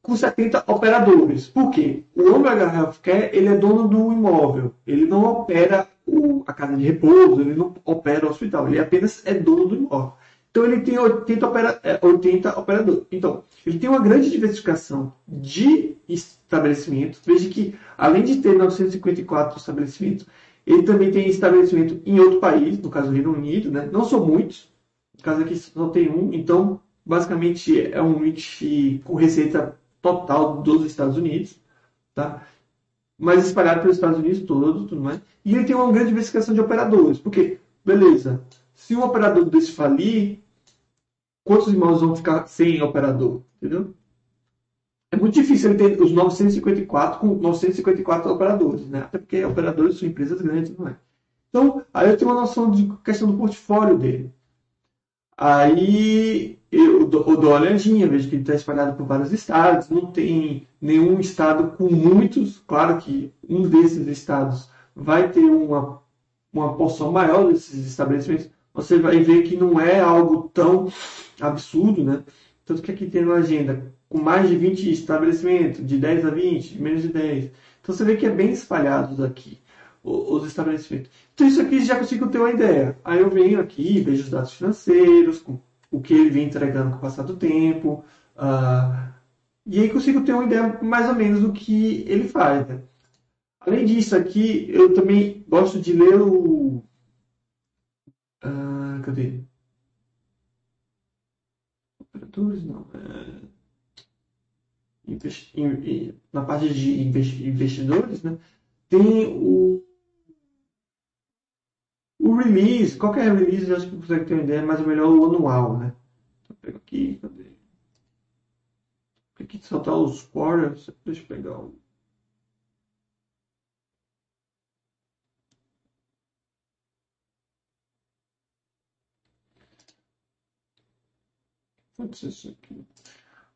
com 70 operadores. Por quê? O Omega Healthcare ele é dono do imóvel. Ele não opera o, a casa de repouso, ele não opera o hospital. Ele apenas é dono do imóvel. Então ele tem 80, opera, 80 é, operadores. Então, ele tem uma grande diversificação de estabelecimentos. Veja que, além de ter 954 estabelecimentos, ele também tem estabelecimento em outro país, no caso do Reino Unido, né? não são muitos, no caso aqui só tem um, então basicamente é um REIT com receita total dos Estados Unidos, tá? mas espalhado pelos Estados Unidos todos, tudo mais. E ele tem uma grande diversificação de operadores, porque, beleza, se um operador desse falir, quantos irmãos vão ficar sem operador? Entendeu? É muito difícil ele ter os 954 com 954 operadores, né? Até porque operadores são empresas grandes, não é? Então, aí eu tenho uma noção de questão do portfólio dele. Aí eu dou uma olhadinha, vejo que ele está espalhado por vários estados, não tem nenhum estado com muitos. Claro que um desses estados vai ter uma, uma porção maior desses estabelecimentos. Você vai ver que não é algo tão absurdo, né? Tanto que aqui tem uma agenda com mais de 20 estabelecimentos, de 10 a 20, de menos de 10. Então você vê que é bem espalhado aqui os estabelecimentos. Então isso aqui já consigo ter uma ideia. Aí eu venho aqui, vejo os dados financeiros, o que ele vem entregando com o passar do tempo, uh, e aí consigo ter uma ideia mais ou menos do que ele faz. Né? Além disso aqui, eu também gosto de ler o... Uh, cadê? Operadores, não. É na parte de investidores, né, tem o, o release, qualquer release, eu acho que consegue ter uma ideia, mas é melhor o anual, né? Então, pego aqui, cadê? Aqui tá os quarters, deixa eu pegar o... Pode ser isso aqui.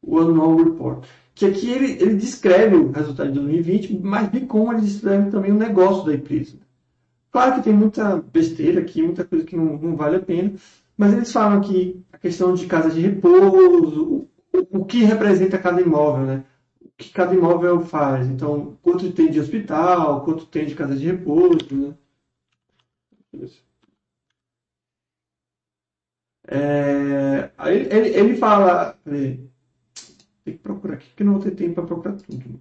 O Annual Report que aqui ele, ele descreve o resultado de 2020, mas bem como ele descreve também o negócio da empresa. Claro que tem muita besteira aqui, muita coisa que não, não vale a pena, mas eles falam aqui a questão de casa de repouso, o, o que representa cada imóvel, né? O que cada imóvel faz. Então, quanto tem de hospital, quanto tem de casa de repouso, né? É, ele, ele fala. Tem que procurar aqui, porque não vou ter tempo para procurar tudo.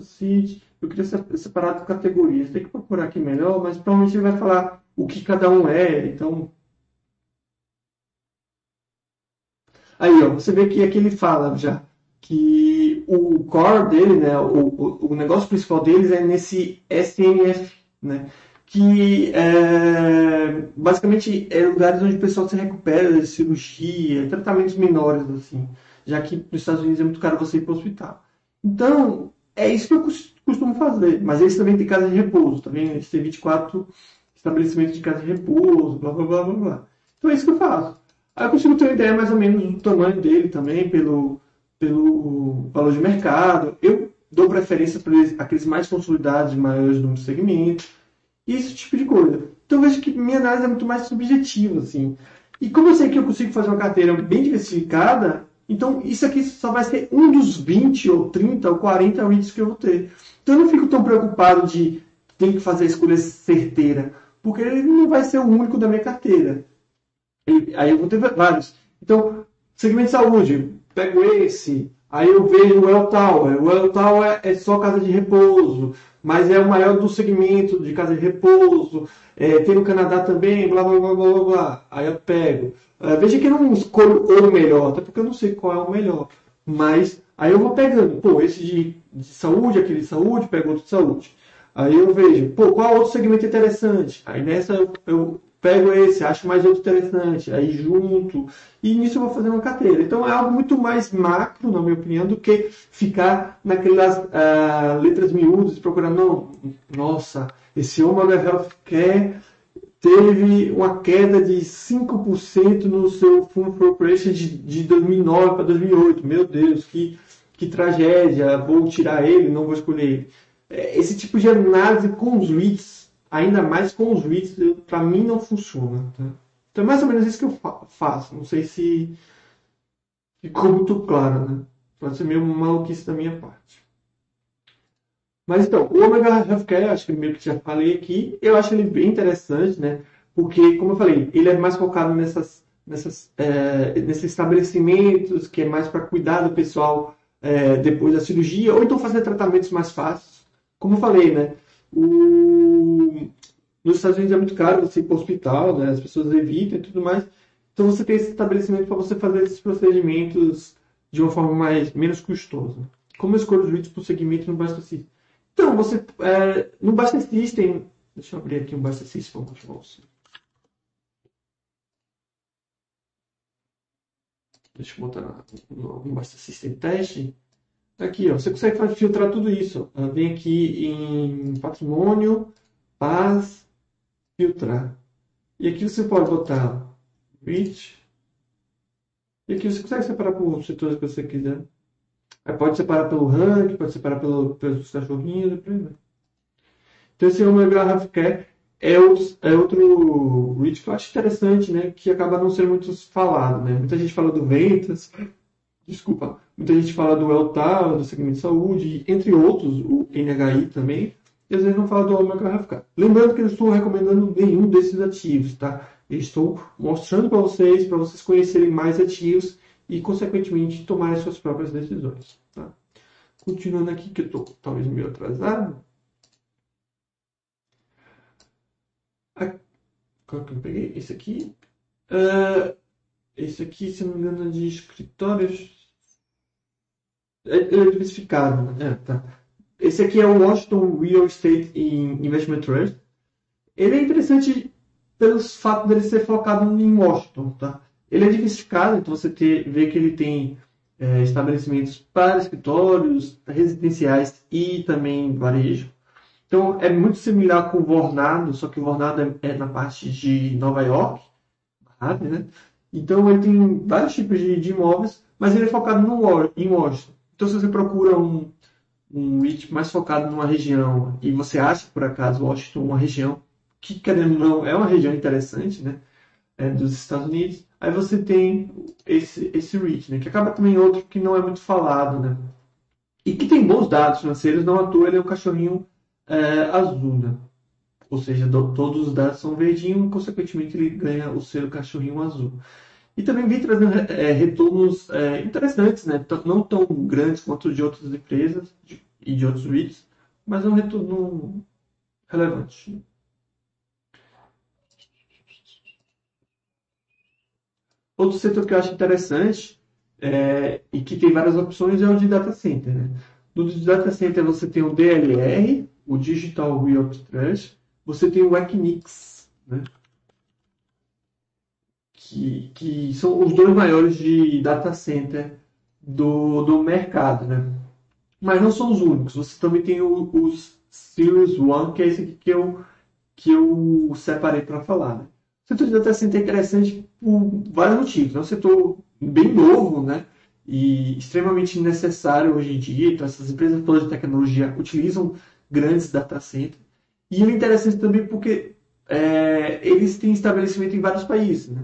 City. Eu queria separar por categorias. Tem que procurar aqui melhor, mas provavelmente ele vai falar o que cada um é. Então. Aí, ó, você vê que aqui ele fala já que o core dele, né, o, o, o negócio principal deles é nesse SNF, né, que é, basicamente é lugares onde o pessoal se recupera de cirurgia, tratamentos menores, assim, já que nos Estados Unidos é muito caro você ir para o hospital. Então, é isso que eu costumo fazer, mas eles também têm casa de repouso, tá vendo? Eles têm 24 estabelecimentos de casa de repouso, blá, blá, blá, blá, blá. Então é isso que eu faço. Aí eu consigo ter uma ideia mais ou menos do tamanho dele também, pelo, pelo valor de mercado. Eu dou preferência para aqueles mais consolidados, maiores no segmento, e esse tipo de coisa. Então vejo que minha análise é muito mais subjetiva, assim. E como eu sei que eu consigo fazer uma carteira bem diversificada, então isso aqui só vai ser um dos 20 ou 30 ou 40 REITs que eu vou ter. Então eu não fico tão preocupado de ter que fazer a escolha certeira, porque ele não vai ser o único da minha carteira. Aí eu vou ter vários. Então, segmento de saúde, pego esse, aí eu vejo o El Tower. O El Tower é só casa de repouso, mas é o maior do segmento de casa de repouso. É, tem no Canadá também, blá blá blá blá blá. Aí eu pego. É, veja que eu não escolho o melhor, até porque eu não sei qual é o melhor. Mas aí eu vou pegando, pô, esse de, de saúde, aquele de saúde, pego outro de saúde. Aí eu vejo, pô, qual outro segmento interessante? Aí nessa eu, eu pego esse, acho mais outro interessante, aí junto, e nisso eu vou fazer uma carteira. Então é algo muito mais macro, na minha opinião, do que ficar naquelas uh, letras miúdas, procurando, não, nossa, esse Omega Healthcare teve uma queda de 5% no seu Fund for Operation de, de 2009 para 2008. Meu Deus, que, que tragédia, vou tirar ele, não vou escolher ele. É, esse tipo de análise com os REITs ainda mais com os REITs, para mim não funciona. Tá? Então é mais ou menos isso que eu faço. Não sei se ficou muito claro, né? Pode ser meio maluquice da minha parte. Mas então, o Omega Healthcare, acho que meio que já falei aqui, eu acho ele bem interessante, né? Porque, como eu falei, ele é mais focado nessas, nessas, é, nesses estabelecimentos que é mais para cuidar do pessoal é, depois da cirurgia, ou então fazer tratamentos mais fáceis. Como eu falei, né? O... Nos Estados Unidos é muito caro você ir para o hospital, né? as pessoas evitam e tudo mais. Então você tem esse estabelecimento para você fazer esses procedimentos de uma forma mais, menos custosa. Como eu escolho os vídeos para o segmento no System? Então, você, é, no Basta System, deixa eu abrir aqui um Basta System para você. Deixa eu botar no, Basta System teste. Aqui, ó, você consegue filtrar tudo isso. Vem aqui em patrimônio, paz, filtrar. E aqui você pode botar reach. E aqui você consegue separar por setores que você quiser. Aí pode separar pelo rank, pode separar pelo, pelos cachorrinhos aí Então esse Home Graph Care é, outro, é outro reach que eu acho interessante, né? Que acaba não sendo muito falado, né? Muita gente fala do ventas, desculpa, muita gente fala do ELTA, do segmento de saúde, entre outros, o NHI também, e às vezes não fala do Omega RFK. Lembrando que eu não estou recomendando nenhum desses ativos, tá? Eu estou mostrando para vocês, para vocês conhecerem mais ativos e, consequentemente, tomarem suas próprias decisões, tá? Continuando aqui, que eu estou talvez meio atrasado. Qual que eu peguei? Esse aqui. Uh, esse aqui, se não me engano, é de escritórios. É, é diversificado, né? É, tá. Esse aqui é o Washington Real Estate Investment Trust. Ele é interessante pelos fatos dele ser focado em Washington, tá? Ele é diversificado, então você ter, vê que ele tem é, estabelecimentos para escritórios, residenciais e também varejo. Então é muito similar com o Vornado, só que o Vornado é, é na parte de Nova York, né? Então ele tem vários tipos de, de imóveis, mas ele é focado no, em Washington. Então se você procura um, um REIT mais focado numa região e você acha por acaso Washington uma região que querendo ou não é uma região interessante, né, é, dos Estados Unidos, aí você tem esse esse REIT, né, que acaba também outro que não é muito falado, né, e que tem bons dados financeiros, não à toa ele é o cachorrinho é, azul, né. Ou seja, do, todos os dados são verdinhos, consequentemente ele ganha o selo cachorrinho azul. e também vem trazendo é, retornos é, interessantes, né? não tão grandes quanto de outras empresas de, e de outros REITs, mas é um retorno relevante. Outro setor que eu acho interessante é, e que tem várias opções é o de data center. Né? No data center você tem o DLR, o Digital Realty Trust, você tem o Equinix, né? que, que são os dois maiores de data center do, do mercado. Né? Mas não são os únicos, você também tem o, os Series One, que é esse aqui que eu, que eu separei para falar. Né? O setor de data center é interessante por vários motivos. É um setor bem novo, né? E extremamente necessário hoje em dia. Então, essas empresas todas de tecnologia utilizam grandes data centers. E é interessante também porque é, eles têm estabelecimento em vários países, né?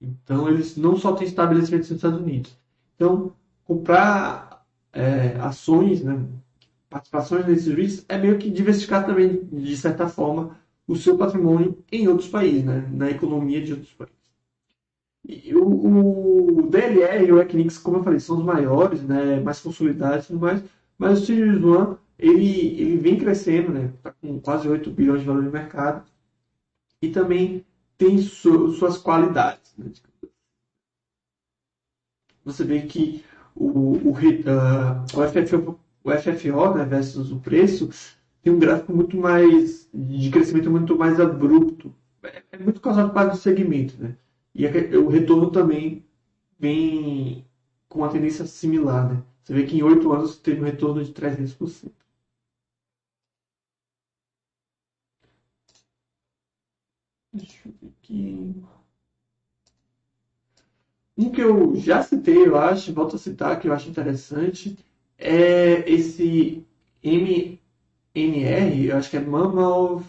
Então, eles não só têm estabelecimento nos Estados Unidos. Então, comprar é, ações, né, participações nesses REITs é meio que diversificar também, de certa forma, o seu patrimônio em outros países, né, na economia de outros países. E o, o DLR e o Equinix, como eu falei, são os maiores, né, mais consolidados e tudo mais, mas o Series One, ele, ele vem crescendo, né, está com quase 8 bilhões de valor de mercado, e também tem su, suas qualidades. Né? Você vê que o, o, uh, o, FFO, o FFO né, versus o preço tem um gráfico muito mais de crescimento muito mais abrupto. É, é muito causado para o segmento, né? E o retorno também vem com uma tendência similar, né? Você vê que em oito anos teve um retorno de 300%. Deixa eu ver aqui. Um que eu já citei, eu acho, volto a citar, que eu acho interessante, é esse MNR, eu acho que é Mammal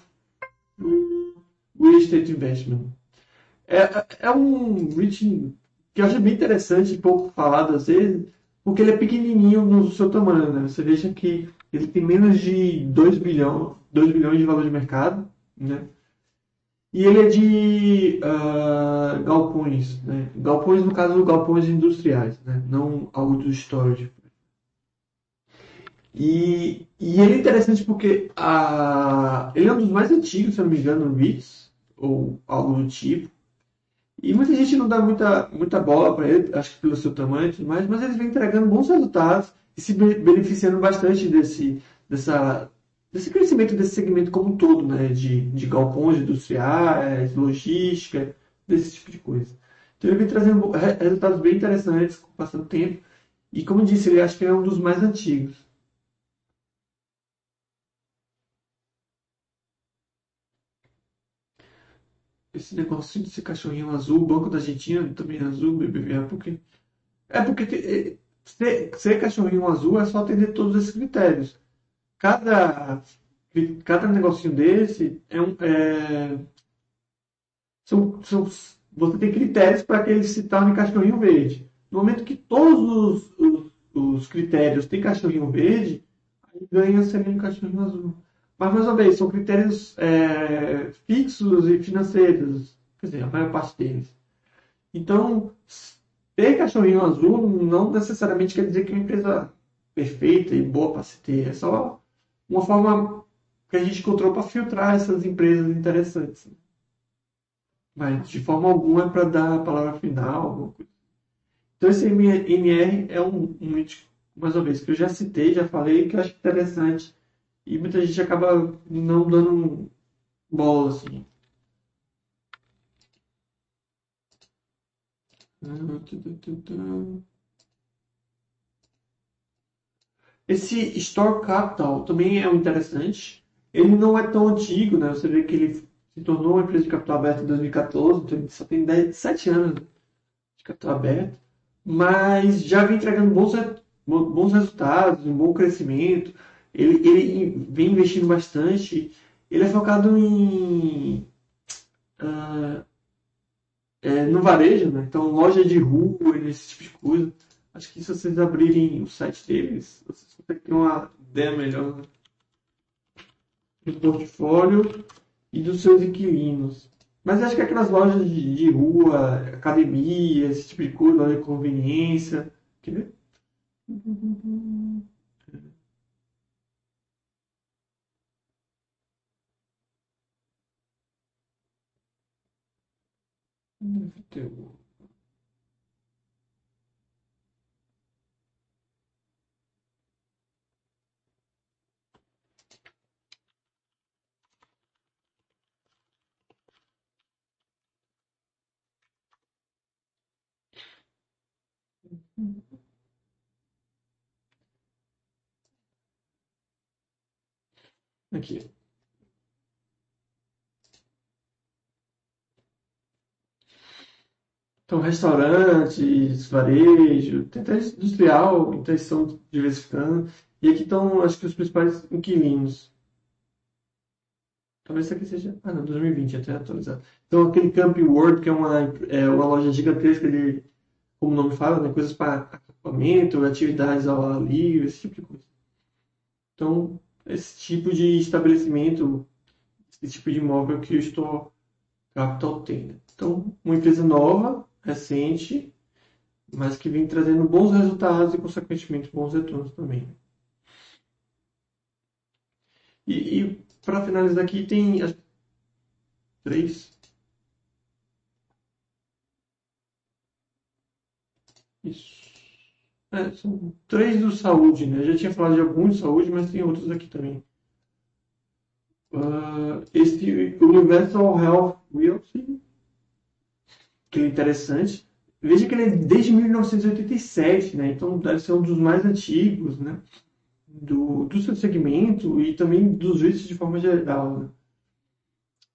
Real Estate Investment. É, é um REIT que eu acho bem interessante, pouco falado às vezes, porque ele é pequenininho no seu tamanho. Né? Você veja que ele tem menos de 2 bilhões, 2 bilhões de valor de mercado, né? E ele é de uh, galpões, né? Galpões, no caso, galpões industriais, né? Não algo do storage. E, e ele é interessante porque a, ele é um dos mais antigos, se não me engano, REITs, ou algo do tipo. E muita gente não dá muita, muita bola para ele, acho que pelo seu tamanho e tudo mais, mas eles vêm entregando bons resultados e se beneficiando bastante desse, dessa, desse crescimento desse segmento como um todo, né? De, de galpões industriais, logística, desse tipo de coisa. Então ele vem trazendo resultados bem interessantes com o passar do tempo. E como disse, ele acho que é um dos mais antigos. Esse negócio de ser cachorrinho azul, o Banco da Argentina também é azul, BBVA, porque. É porque é, ser, ser cachorrinho azul é só atender todos esses critérios cada, cada negocinho desse é um. É, são, são, você tem critérios para que ele se torne cachorrinho verde. No momento que todos os, os, os critérios têm cachorrinho verde, aí ganha sendo um cachorrinho azul. Mas, mais uma vez, são critérios é, fixos e financeiros. Quer dizer, a maior parte deles. Então, ter cachorrinho azul não necessariamente quer dizer que é uma empresa perfeita e boa para se ter. É só uma forma que a gente encontrou para filtrar essas empresas interessantes. Mas de forma alguma é para dar a palavra final. Então esse MR é um, um mais uma vez, que eu já citei, já falei, que eu acho interessante. E muita gente acaba não dando bola, assim. Esse Store Capital também é interessante. Ele não é tão antigo, né? Você vê que ele se tornou uma empresa de capital aberto em 2014, então ele só tem 10, 7 anos de capital aberto, mas já vem entregando bons, bons resultados, um bom crescimento. Ele, ele vem investindo bastante. Ele é focado em. Uh, é, no varejo, né? Então, loja de rua, esse tipo de coisa. Acho que se vocês abrirem o site deles, vocês vão ter uma ideia melhor do portfólio e dos seus inquilinos. Mas acho que aquelas lojas de, de rua, academia, esse tipo de coisa, loja de conveniência. Quer ver? Deve ter um- Aqui. Então, restaurantes, varejo, tem industrial, então eles estão diversificando. E aqui estão, acho que os principais inquilinos. Talvez isso aqui seja. Ah, não, 2020, até atualizado. Então, aquele Camp World, que é uma, é uma loja gigantesca de, como o nome fala, né, coisas para acampamento, atividades ao ar livre, esse tipo de coisa. Então, esse tipo de estabelecimento, esse tipo de imóvel que o Store Capital tem. né? Então, uma empresa nova, recente, mas que vem trazendo bons resultados e, consequentemente, bons retornos também. E, e para finalizar aqui, tem as três. Isso. É, são três do saúde, né? Eu já tinha falado de alguns de saúde, mas tem outros aqui também. Ah, esse Universal Health Realty, que é interessante. Veja que ele é desde 1987, né? Então deve ser um dos mais antigos, né? Do, do seu segmento e também dos REITs de forma geral, né?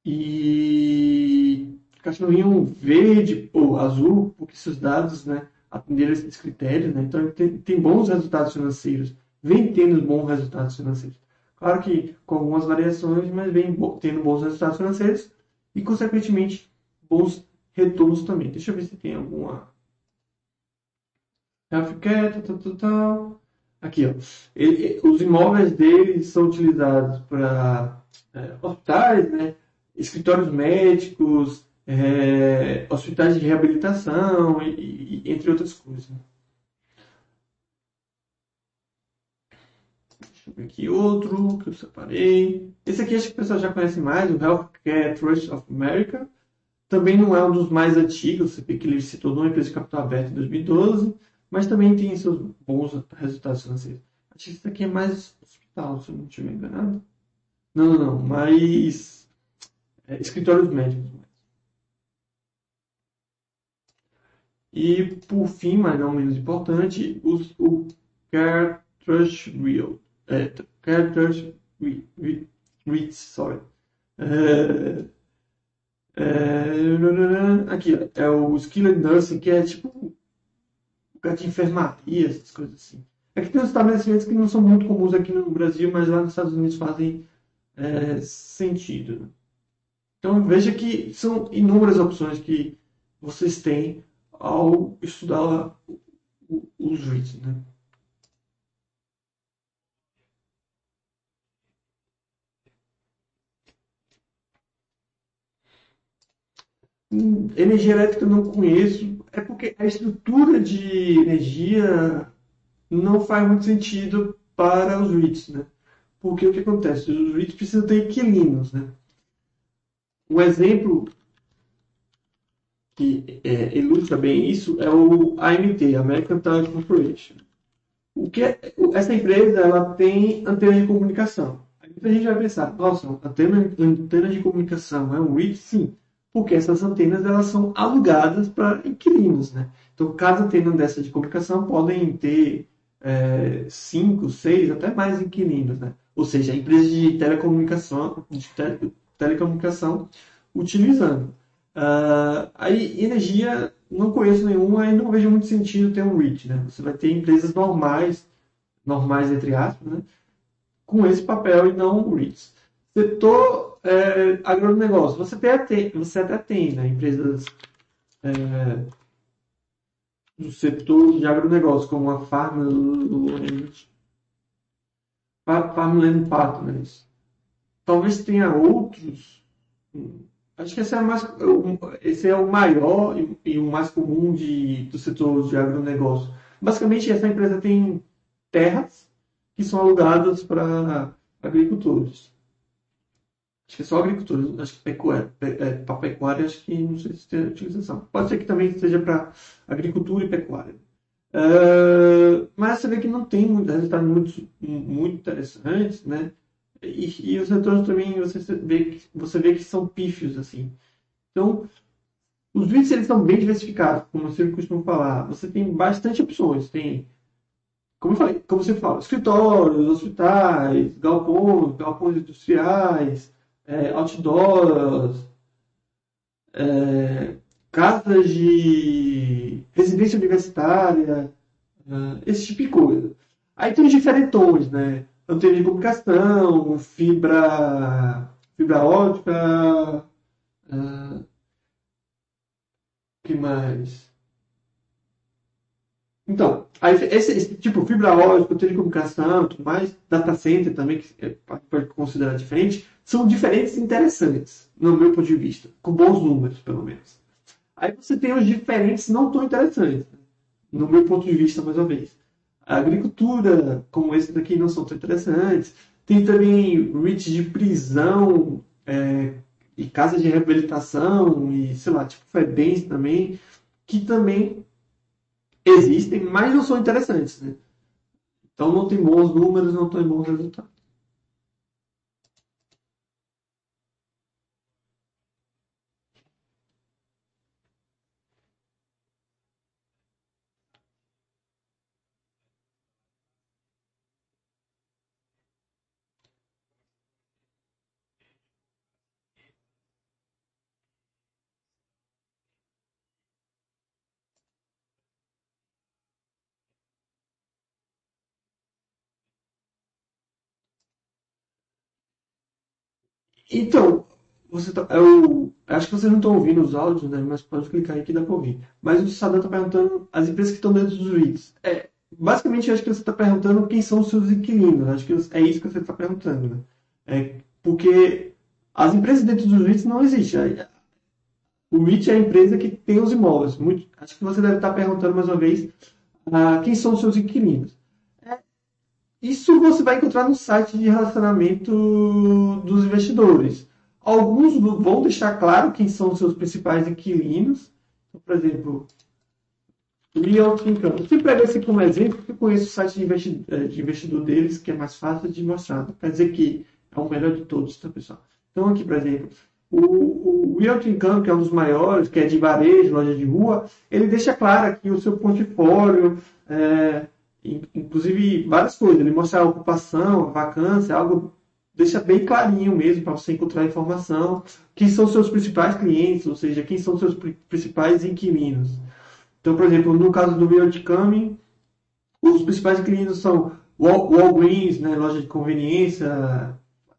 E cachorrinho verde ou azul, porque seus dados, né, atenderam esses critérios, né? Então ele tem, tem bons resultados financeiros, vem tendo bons resultados financeiros. Claro que com algumas variações, mas vem tendo bons resultados financeiros e, consequentemente, bons retornos também. Deixa eu ver se tem alguma. Healthcare, tal, tal, tal. Aqui, ó. Ele- os imóveis dele são utilizados para é, hospitais, né? escritórios médicos, é, hospitais de reabilitação, e, e- entre outras coisas. Deixa eu ver aqui outro que eu separei. Esse aqui acho que o pessoal já conhece mais, o Healthcare Trust of America. Também não é um dos mais antigos, vê que ele se tornou uma empresa de capital aberto em 2012, mas também tem seus bons resultados financeiros. Acho que esse aqui é mais hospital, se eu não estiver enganado. Não, não, não, mais é, escritórios médicos. E por fim, mas não menos importante, os- o Care Trust Real. É, Care Trust Re- Re- REITs, sorry. É, é, aqui, é o Skilled Nursing, que é tipo um lugar de enfermaria, essas coisas assim. Aqui tem uns estabelecimentos que não são muito comuns aqui no Brasil, mas lá nos Estados Unidos fazem é, sentido. né? Então veja que são inúmeras opções que vocês têm ao estudar o- os REITs, né? Energia elétrica eu não conheço, é porque a estrutura de energia não faz muito sentido para os REITs, né? Porque o que acontece? Os REITs precisam ter inquilinos, né? Um exemplo que é, ilustra bem isso é o AMT, American Tower Corporation. O que é- essa empresa ela tem antena de comunicação. Aí muita gente vai pensar, nossa, antena, antena de comunicação é um REIT? Sim, porque essas antenas elas são alugadas para inquilinos, né? Então, cada antena dessa de comunicação podem ter é, cinco, seis, até mais inquilinos, né? Ou seja, empresas de telecomunicação, de tele- telecomunicação utilizando. Ah, aí, energia, não conheço nenhuma e não vejo muito sentido ter um REIT, né? Você vai ter empresas normais, normais entre aspas, né? Com esse papel e não REITs. Setor é, agronegócio, você até tem, você até tem, né? Empresas é, do setor de agronegócio, como a Farmland, Fa- Farmland Partners. Talvez tenha outros, Acho que esse é, mais, esse é o maior e, e o mais comum de, do setor de agronegócio. Basicamente, essa empresa tem terras que são alugadas para agricultores. Acho que é só agricultores, acho que pecuária, é, para pecuária, acho que não sei se tem utilização. Pode ser que também seja para agricultura e pecuária. Uh, mas você vê que não tem muito, resultados muito, muito interessantes, né? E, e os retornos também você vê, que, você vê que são pífios, assim. Então, os vídeos eles são bem diversificados, como eu sempre costumo falar. Você tem bastante opções. Tem, como eu falei, como você fala, escritórios, hospitais, galpões, galpões industriais, é, outdoors, é, casas de residência universitária, uh, esse tipo de coisa. Aí tem os diferentões, né? Antena de comunicação, fibra, fibra ótica, uh, que mais? Então, esse, esse, tipo fibra ótica, telecomunicação, tudo mais, data center também, que é, pode considerar diferente, são diferentes e interessantes, no meu ponto de vista, com bons números, pelo menos. Aí você tem os diferentes não tão interessantes, no meu ponto de vista, mais uma vez. A agricultura, como esse daqui, não são tão interessantes. Tem também REITs de prisão é, e casas de reabilitação e, sei lá, tipo FEBENS também, que também existem, mas não são interessantes, né? Então não tem bons números, não tem bons resultados. Então, você tá, eu acho que vocês não estão ouvindo os áudios, né? Mas pode clicar aí que dá para ouvir. Mas o Sadam está perguntando as empresas que estão dentro dos REITs. É, basicamente, eu acho que você está perguntando quem são os seus inquilinos. Acho que é isso que você está perguntando, né? É, porque as empresas dentro dos REITs não existem. O REIT é a empresa que tem os imóveis. Muito, acho que você deve estar perguntando mais uma vez uh, quem são os seus inquilinos. Isso você vai encontrar no site de relacionamento dos investidores. Alguns vão deixar claro quem são os seus principais inquilinos. Então, por exemplo, Realty Income. Eu sempre pego esse como exemplo porque eu conheço o site de investidor, eh, de investidor deles, que é mais fácil de mostrar. Não quer dizer que é o melhor de todos, tá, pessoal? Então, aqui, por exemplo, o, o Realty que é um dos maiores, que é de varejo, loja de rua, ele deixa claro aqui o seu portfólio, é, inclusive várias coisas. Ele mostra a ocupação, a vacância, algo deixa bem clarinho mesmo para você encontrar informação. Quem são seus principais clientes, ou seja, quem são seus principais inquilinos. Então, por exemplo, no caso do Coming, os principais inquilinos são Walgreens, né, loja de conveniência.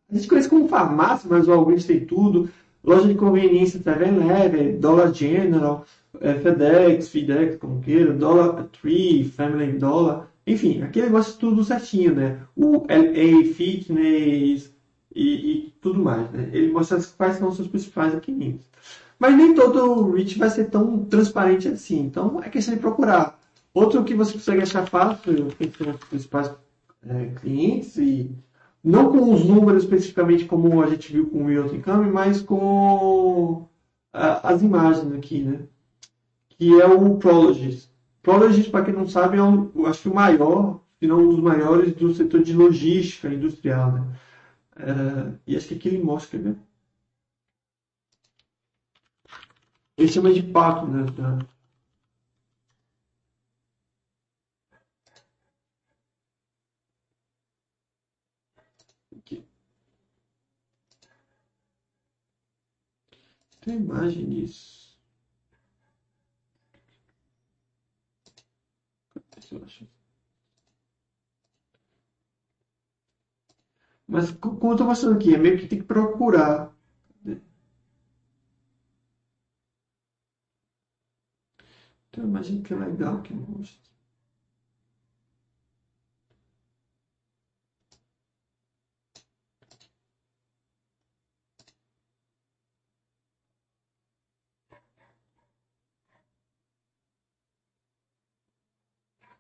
A gente conhece como farmácia, mas o Walgreens tem tudo. Loja de conveniência 7-Eleven, Dollar General, eh, FedEx, FedEx, como queira, Dollar Tree, Family Dollar. Enfim, aqui ele gosta de tudo certinho, né? O LA Fitness e, e, tudo mais, né? Ele mostra quais são os seus principais inquilinos. Mas nem todo o reach vai ser tão transparente assim. Então é questão de procurar. Outro que você consegue achar fácil, quem são os principais é, clientes e não com os números especificamente como a gente viu com o Realty Income, mas com as imagens aqui, né? Que é o Prologis. Prologis, para quem não sabe, é um, acho que o maior, se não um dos maiores do setor de logística industrial. Né? É, e acho que aqui ele mostra, né? Ele chama de pato, né? Tem imagem disso. Mas como eu estou mostrando aqui, é meio que tem que procurar. Então imagina que é legal que mostra.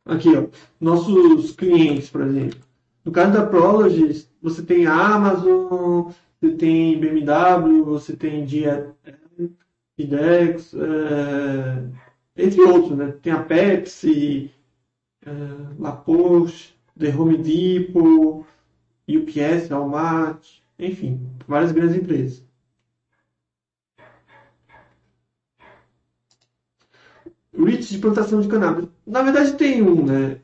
Aqui, ó, nossos clientes, por exemplo. No caso da Prologis, você tem a Amazon, você tem BMW, você tem IDEX, é, entre outros, né? Tem a Pepsi, é, La Porsche, The Home Depot, UPS, Walmart, enfim, várias grandes empresas. REITs de plantação de cannabis. Na verdade tem um, né?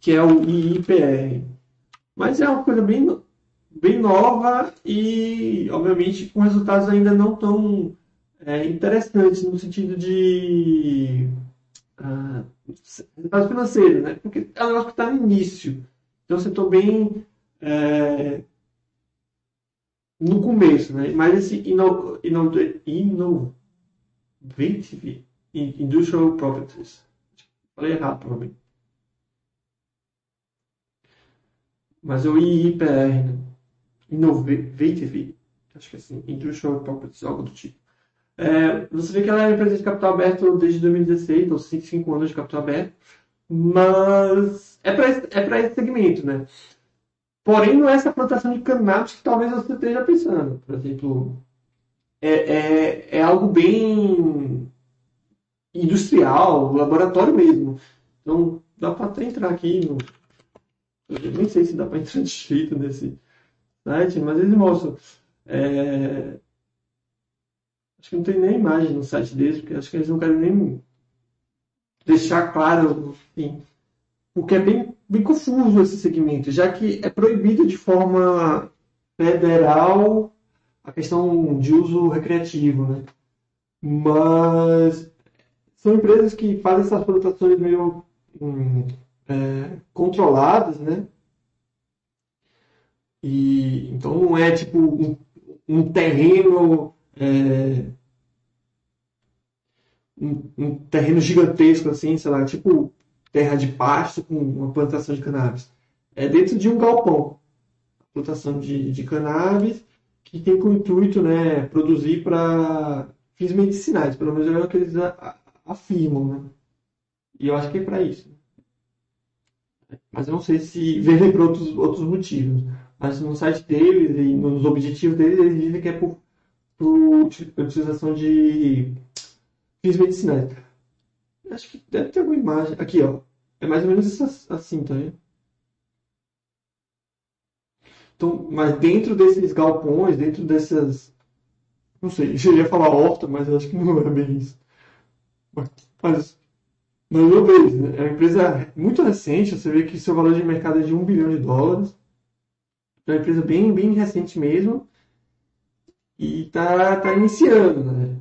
Que é o IIPR. Mas é uma coisa bem, bem nova e, obviamente, com resultados ainda não tão é, interessantes no sentido de uh, resultados financeiros, né? Porque é um negócio que está no início. Então, você está bem é, no começo, né? Mas esse ino, ino, innovative industrial properties. Falei errado, provavelmente. Mas é o IIPR, né? Innovative, acho que é assim, Industrial Properties, algo do tipo. É, você vê que ela é empresa de capital aberto desde 2016, ou 5 anos de capital aberto, mas é para esse, é esse segmento, né? Porém, não é essa plantação de cannabis que talvez você esteja pensando. Por exemplo, é, é, é algo bem industrial, laboratório mesmo. Então, dá para até entrar aqui no. Eu nem sei se dá para entrar de jeito nesse site, mas eles mostram. É... Acho que não tem nem imagem no site deles, porque acho que eles não querem nem deixar claro, enfim, porque é bem, bem confuso esse segmento, já que é proibido de forma federal a questão de uso recreativo, né? Mas são empresas que fazem essas plantações meio hum, é, controladas, né? E então não é tipo um, um terreno é, um, um, terreno gigantesco assim, sei lá, tipo terra de pasto com uma plantação de cannabis. É dentro de um galpão, plantação de, de cannabis que tem como intuito, né, produzir para fins medicinais, pelo menos é o que eles afirmam, né? E eu acho que é para isso. Mas eu não sei se vendem por outros, outros motivos. Mas no site deles e nos objetivos deles, eles dizem que é por, por utilização de fins medicinais. Acho que deve ter alguma imagem. Aqui, ó. É mais ou menos assim, tá vendo? Então, mas dentro desses galpões, dentro dessas. Não sei, eu ia falar horta, mas acho que não é bem isso. Mas, mas eu vejo, né? é uma empresa muito recente, você vê que seu valor de mercado é de 1 bilhão de dólares. É uma empresa bem, bem recente mesmo. E está tá iniciando, né?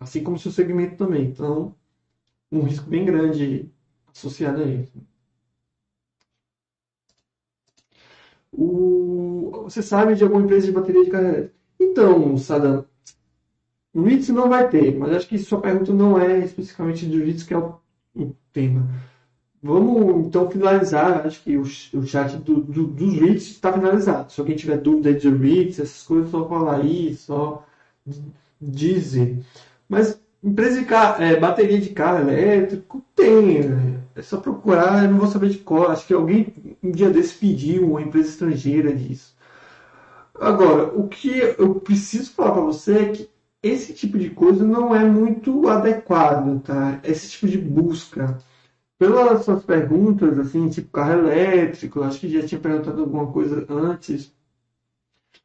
Assim como seu segmento também. Então, um risco bem grande associado a isso. O... Você sabe de alguma empresa de bateria de elétrica? Então, Sadam, REITs não vai ter, mas acho que sua pergunta não é especificamente do REITs, que é o, o tema. Vamos então finalizar. Acho que o, o chat do, do, dos REITs está finalizado. Se alguém tiver dúvida de REITs, essas coisas, só falar aí, só dizer. Mas empresa de carro, é, bateria de carro elétrico tem. Né? É só procurar, eu não vou saber de qual. Acho que alguém um dia desse pediu uma empresa estrangeira disso. Agora, o que eu preciso falar para você é que esse tipo de coisa não é muito adequado, tá? Esse tipo de busca. Pelas suas perguntas, assim, tipo carro elétrico, acho que já tinha perguntado alguma coisa antes.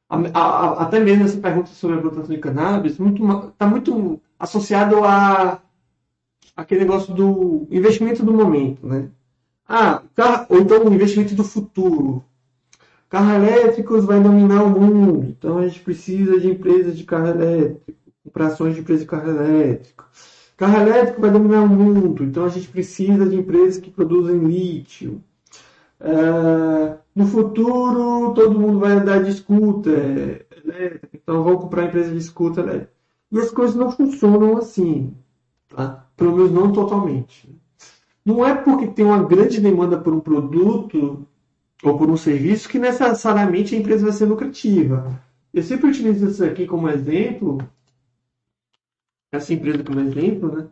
A, a, até mesmo essa pergunta sobre a plantação de cannabis muito, tá muito associado a aquele negócio do investimento do momento, né? Ah, carro, ou então o investimento do futuro. Carros elétricos vai dominar o mundo, então a gente precisa de empresas de carro elétrico operações de empresas de carro elétrico. Carro elétrico vai dominar o mundo, então a gente precisa de empresas que produzem lítio. Uh, no futuro, todo mundo vai andar de scooter elétrica, então vão comprar empresa de scooter elétrica. E as coisas não funcionam assim, tá? pelo menos não totalmente. Não é porque tem uma grande demanda por um produto ou por um serviço que necessariamente a empresa vai ser lucrativa. Eu sempre utilizo isso aqui como exemplo, essa empresa como exemplo, né?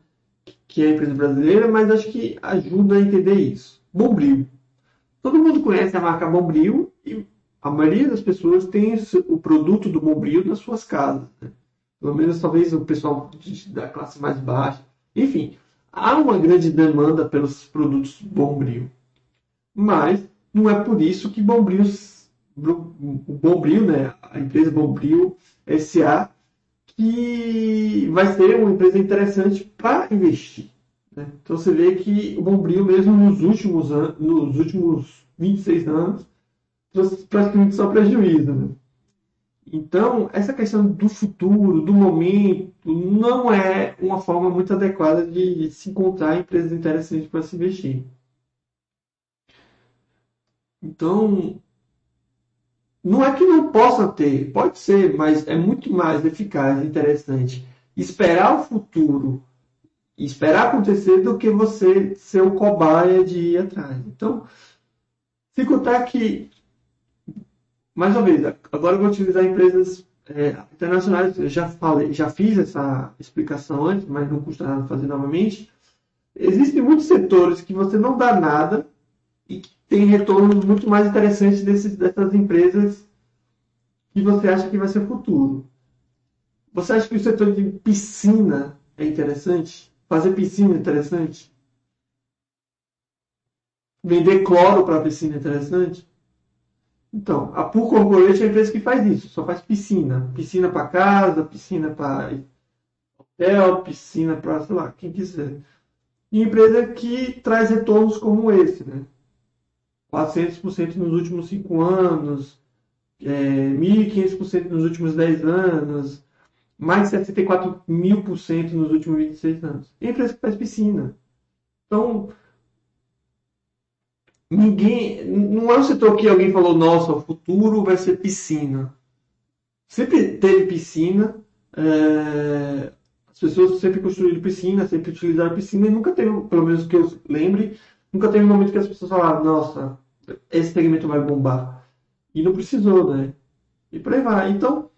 que é a empresa brasileira, mas acho que ajuda a entender isso. Bombril. Todo mundo conhece a marca Bombril e a maioria das pessoas tem o produto do Bombril nas suas casas. Né? Pelo menos talvez o pessoal da classe mais baixa. Enfim, há uma grande demanda pelos produtos Bombril. Mas não é por isso que Bombril, o Bombril, né, a empresa Bombril SA, que vai ser uma empresa interessante para investir. Né? Então você vê que o Bombril, mesmo nos últimos, anos, nos últimos 26 anos, trouxe praticamente só prejuízo. Né? Então, essa questão do futuro, do momento, não é uma forma muito adequada de se encontrar empresas interessantes para se investir. Então, não é que não possa ter, pode ser, mas é muito mais eficaz e interessante esperar o futuro, esperar acontecer do que você ser o cobaia de ir atrás. Então, se contar que, mais uma vez, agora eu vou utilizar empresas é, internacionais, eu já falei, já fiz essa explicação antes, mas não custa nada fazer novamente. Existem muitos setores que você não dá nada e tem retornos muito mais interessantes dessas empresas que você acha que vai ser futuro. Você acha que o setor de piscina é interessante? Fazer piscina é interessante? Vender cloro para piscina é interessante? Então, a Pool Corporation é a empresa que faz isso, só faz piscina. Piscina para casa, piscina para hotel, piscina para, sei lá, quem quiser. E empresa que traz retornos como esse, né? 400% nos últimos 5 anos, é, 1.500% nos últimos 10 anos, mais de 74 mil por cento nos últimos 26 anos. Empresa que faz piscina. Então, ninguém. Não é um setor que alguém falou, nossa, o futuro vai ser piscina. Sempre teve piscina. É, as pessoas sempre construíram piscina, sempre utilizaram piscina e nunca teve, pelo menos que eu lembre, nunca teve um momento que as pessoas falaram, nossa, esse segmento vai bombar. E não precisou, né? E por aí vai. Então,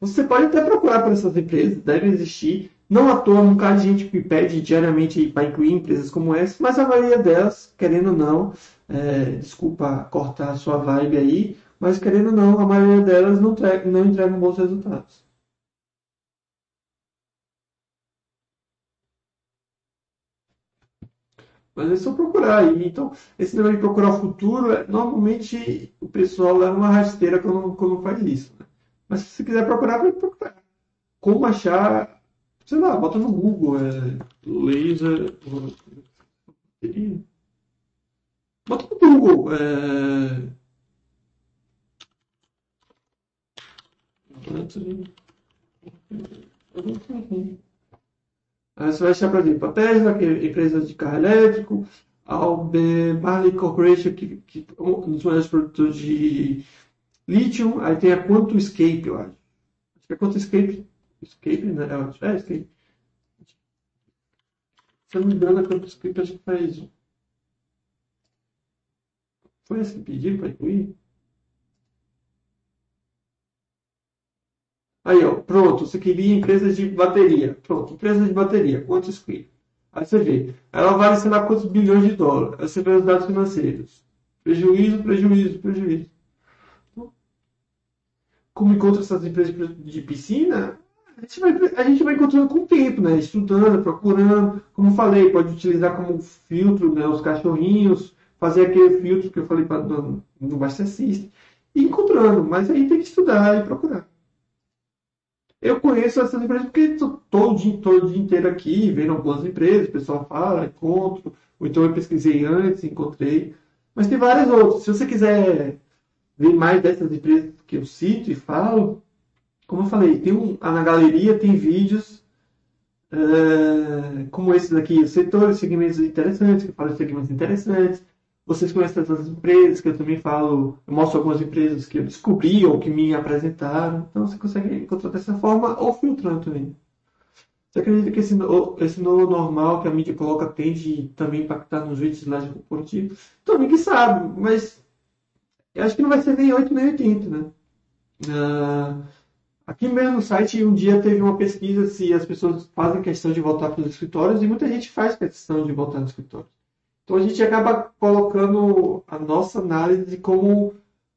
você pode até procurar por essas empresas, devem existir. Não à toa, um bocado de gente que pede diariamente para incluir empresas como essa, mas a maioria delas, querendo ou não, é, desculpa cortar a sua vibe aí, mas querendo ou não, a maioria delas não, não entregam bons resultados. Mas é só procurar aí. Então, esse negócio de procurar o futuro, é, normalmente o pessoal leva uma rasteira quando, quando faz isso. Né? Mas se você quiser procurar, vai procurar. Como achar, sei lá, bota no Google, é, laser. Bota no Google. É... Aí você vai achar, por exemplo, a Tesla, que é empresa de carro elétrico, a Albemarle Corporation, que, que é um dos maiores produtores de lítio. Aí tem a QuantumScape, eu acho. Acho que é QuantumScape. Escape, né? É, Escape. Se eu não me engano, a QuantumScape acho que faz. Foi esse pediram para incluir? Aí, ó, pronto, você queria empresa de bateria. Pronto, empresa de bateria, quanto escrito? Aí você vê, ela vale, sei lá, quantos bilhões de dólares. Aí você vê os dados financeiros. Prejuízo, prejuízo, prejuízo. Como encontra essas empresas de piscina? A gente, vai, a gente vai encontrando com o tempo, né? Estudando, procurando. Como falei, pode utilizar como filtro né, os cachorrinhos, fazer aquele filtro que eu falei para no, no Master System. E encontrando, mas aí tem que estudar e procurar. Eu conheço essas empresas porque estou todo dia, todo dia inteiro aqui, vendo algumas empresas, o pessoal fala, encontro, ou então eu pesquisei antes, encontrei. Mas tem várias outras. Se você quiser ver mais dessas empresas que eu cito e falo, como eu falei, tem um, na galeria tem vídeos uh, como esses aqui, setores, segmentos interessantes, que falam de segmentos interessantes. Vocês conhecem essas empresas que eu também falo, eu mostro algumas empresas que eu descobri ou que me apresentaram. Então você consegue encontrar dessa forma ou filtrando também. Você acredita que esse, esse novo normal que a mídia coloca tende também impactar nos vídeos de laje corporativa? Então, ninguém sabe, mas eu acho que não vai ser nem 8 nem 80, né? Uh, aqui mesmo no site, um dia teve uma pesquisa se as pessoas fazem questão de voltar para os escritórios e muita gente faz questão de voltar no escritório. Então a gente acaba colocando a nossa análise como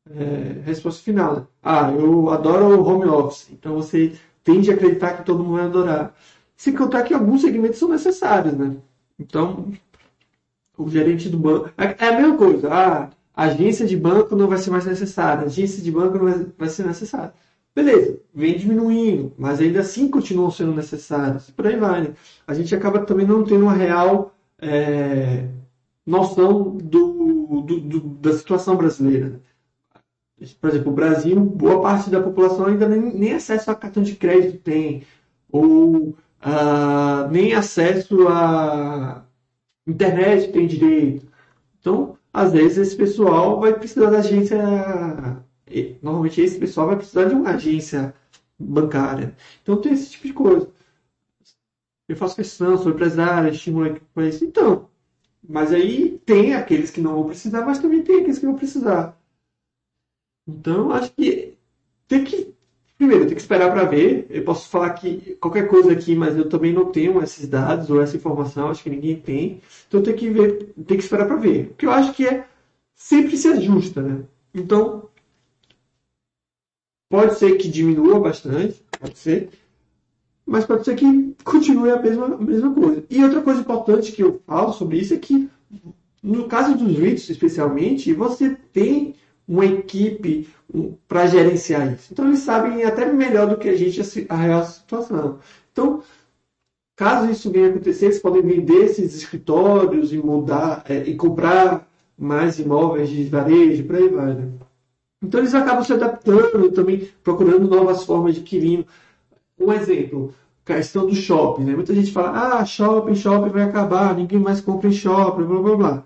é, resposta final. Ah, eu adoro o home office. Então você tende a acreditar que todo mundo vai adorar. Sem contar que alguns segmentos são necessários, né? Então, o gerente do banco. É é a mesma coisa. Ah, a agência de banco não vai ser mais necessária. A agência de banco não vai, ser necessária. Beleza, vem diminuindo, mas ainda assim continuam sendo necessárias. Por aí vai, né? A gente acaba também não tendo uma real é, noção do, do- do- da situação brasileira. Por exemplo, o Brasil, boa parte da população ainda nem, nem acesso a cartão de crédito tem, ou ah, nem acesso a internet tem direito. Então, às vezes, esse pessoal vai precisar da agência. Normalmente, esse pessoal vai precisar de uma agência bancária. Então, tem esse tipo de coisa. Eu faço questão, sou empresário, estimulo isso. Então, mas aí tem aqueles que não vão precisar, mas também tem aqueles que vão precisar. Então, acho que tem que. Primeiro, tem que esperar para ver. Eu posso falar que qualquer coisa aqui, mas eu também não tenho esses dados ou essa informação, acho que ninguém tem. Então tem que ver, tem que esperar para ver. O que eu acho que é sempre se ajusta, né? Então, pode ser que diminua bastante, pode ser, mas pode ser que continue a mesma, a mesma coisa. E outra coisa importante que eu falo sobre isso é que, no caso dos REITs especialmente, você tem uma equipe para gerenciar isso. Então, eles sabem até melhor do que a gente a real situação. Então, caso isso venha a acontecer, eles podem vender esses escritórios e mudar, é, e comprar mais imóveis de varejo, por aí vai, né? Então, eles acabam se adaptando também, procurando novas formas de adquirindo. Um exemplo, questão do shopping, né? Muita gente fala, ah, shopping, shopping vai acabar, ninguém mais compra em shopping, blá blá blá.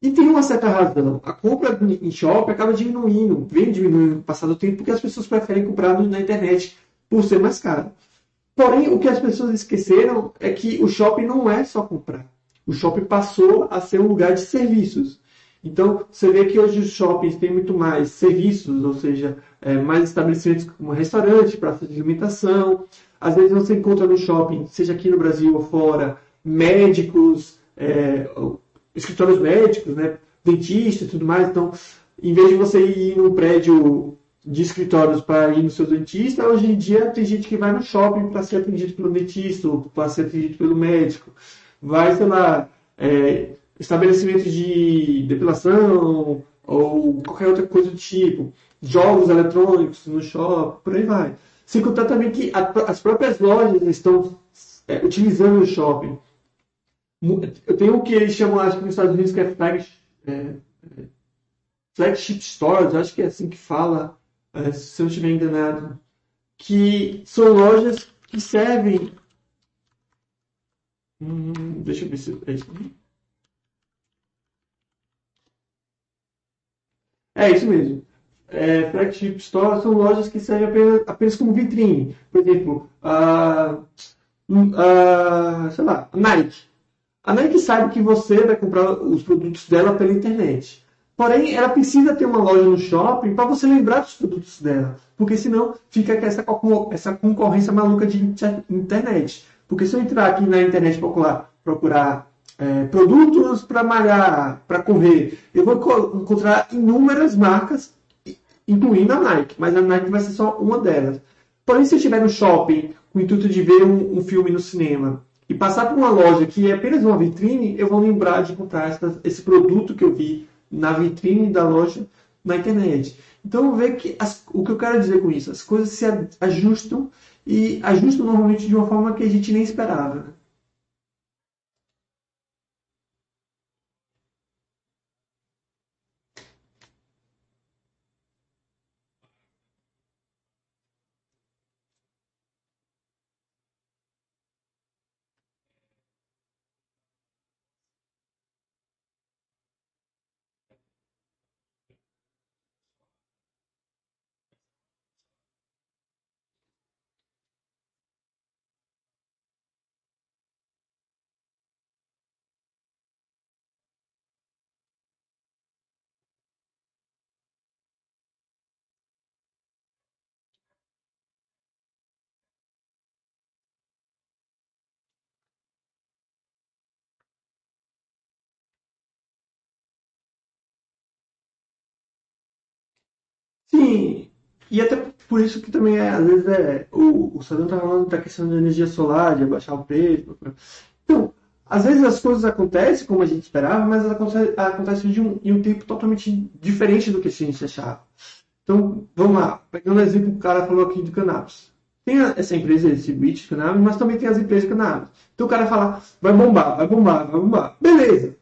E tem uma certa razão. A compra em shopping acaba diminuindo, vem diminuindo com o passar do tempo, porque as pessoas preferem comprar no- na internet por ser mais caro. Porém, o que as pessoas esqueceram é que o shopping não é só comprar. O shopping passou a ser um lugar de serviços. Então, você vê que hoje os shoppings têm muito mais serviços, ou seja, é, mais estabelecimentos como restaurante, praça de alimentação. Às vezes você encontra no shopping, seja aqui no Brasil ou fora, médicos, é, escritórios médicos, né, dentistas e tudo mais. Então, em vez de você ir num prédio de escritórios para ir no seu dentista, hoje em dia tem gente que vai no shopping para ser atendido pelo dentista ou para ser atendido pelo médico. Vai, sei lá, é, estabelecimentos de depilação ou qualquer outra coisa do tipo. Jogos eletrônicos no shopping, por aí vai. Sem contar também que a- as próprias lojas estão é, utilizando o shopping. Eu tenho o que eles chamam, acho que nos Estados Unidos, que é flag, é, é, flagship stores, acho que é assim que fala, é, se eu não estiver enganado, que são lojas que servem. Hum, deixa eu ver se é isso. É isso mesmo. É, flagship stores são lojas que servem apenas, apenas como vitrine. Por exemplo, a, a, sei lá, a Nike. A Nike sabe que você vai comprar os produtos dela pela internet. Porém, ela precisa ter uma loja no shopping para você lembrar dos produtos dela. Porque senão fica essa, essa concorrência maluca de inter- internet. Porque se eu entrar aqui na internet procurar, procurar é, produtos para malhar, para correr, eu vou enco- encontrar inúmeras marcas, incluindo a Nike. Mas a Nike vai ser só uma delas. Porém, se eu estiver no shopping com o intuito de ver um, um filme no cinema e passar por uma loja que é apenas uma vitrine, eu vou lembrar de comprar essa- esse produto que eu vi na vitrine da loja na internet. Então, vê que as- o que eu quero dizer com isso, as coisas se ajustam e ajustam normalmente de uma forma que a gente nem esperava. né? Sim, e até por isso que também é, às vezes é, o, o Sadão tá falando da questão de energia solar, de abaixar o preço. Então, às vezes as coisas acontecem como a gente esperava, mas elas acontecem, acontecem de um, em um tempo totalmente diferente do que a gente achava. Então, vamos lá, pegando o exemplo que o cara falou aqui de cannabis. Tem essa empresa, esse beat de cannabis, mas também tem as empresas de cannabis. Então o cara fala, vai bombar, vai bombar, vai bombar. Beleza.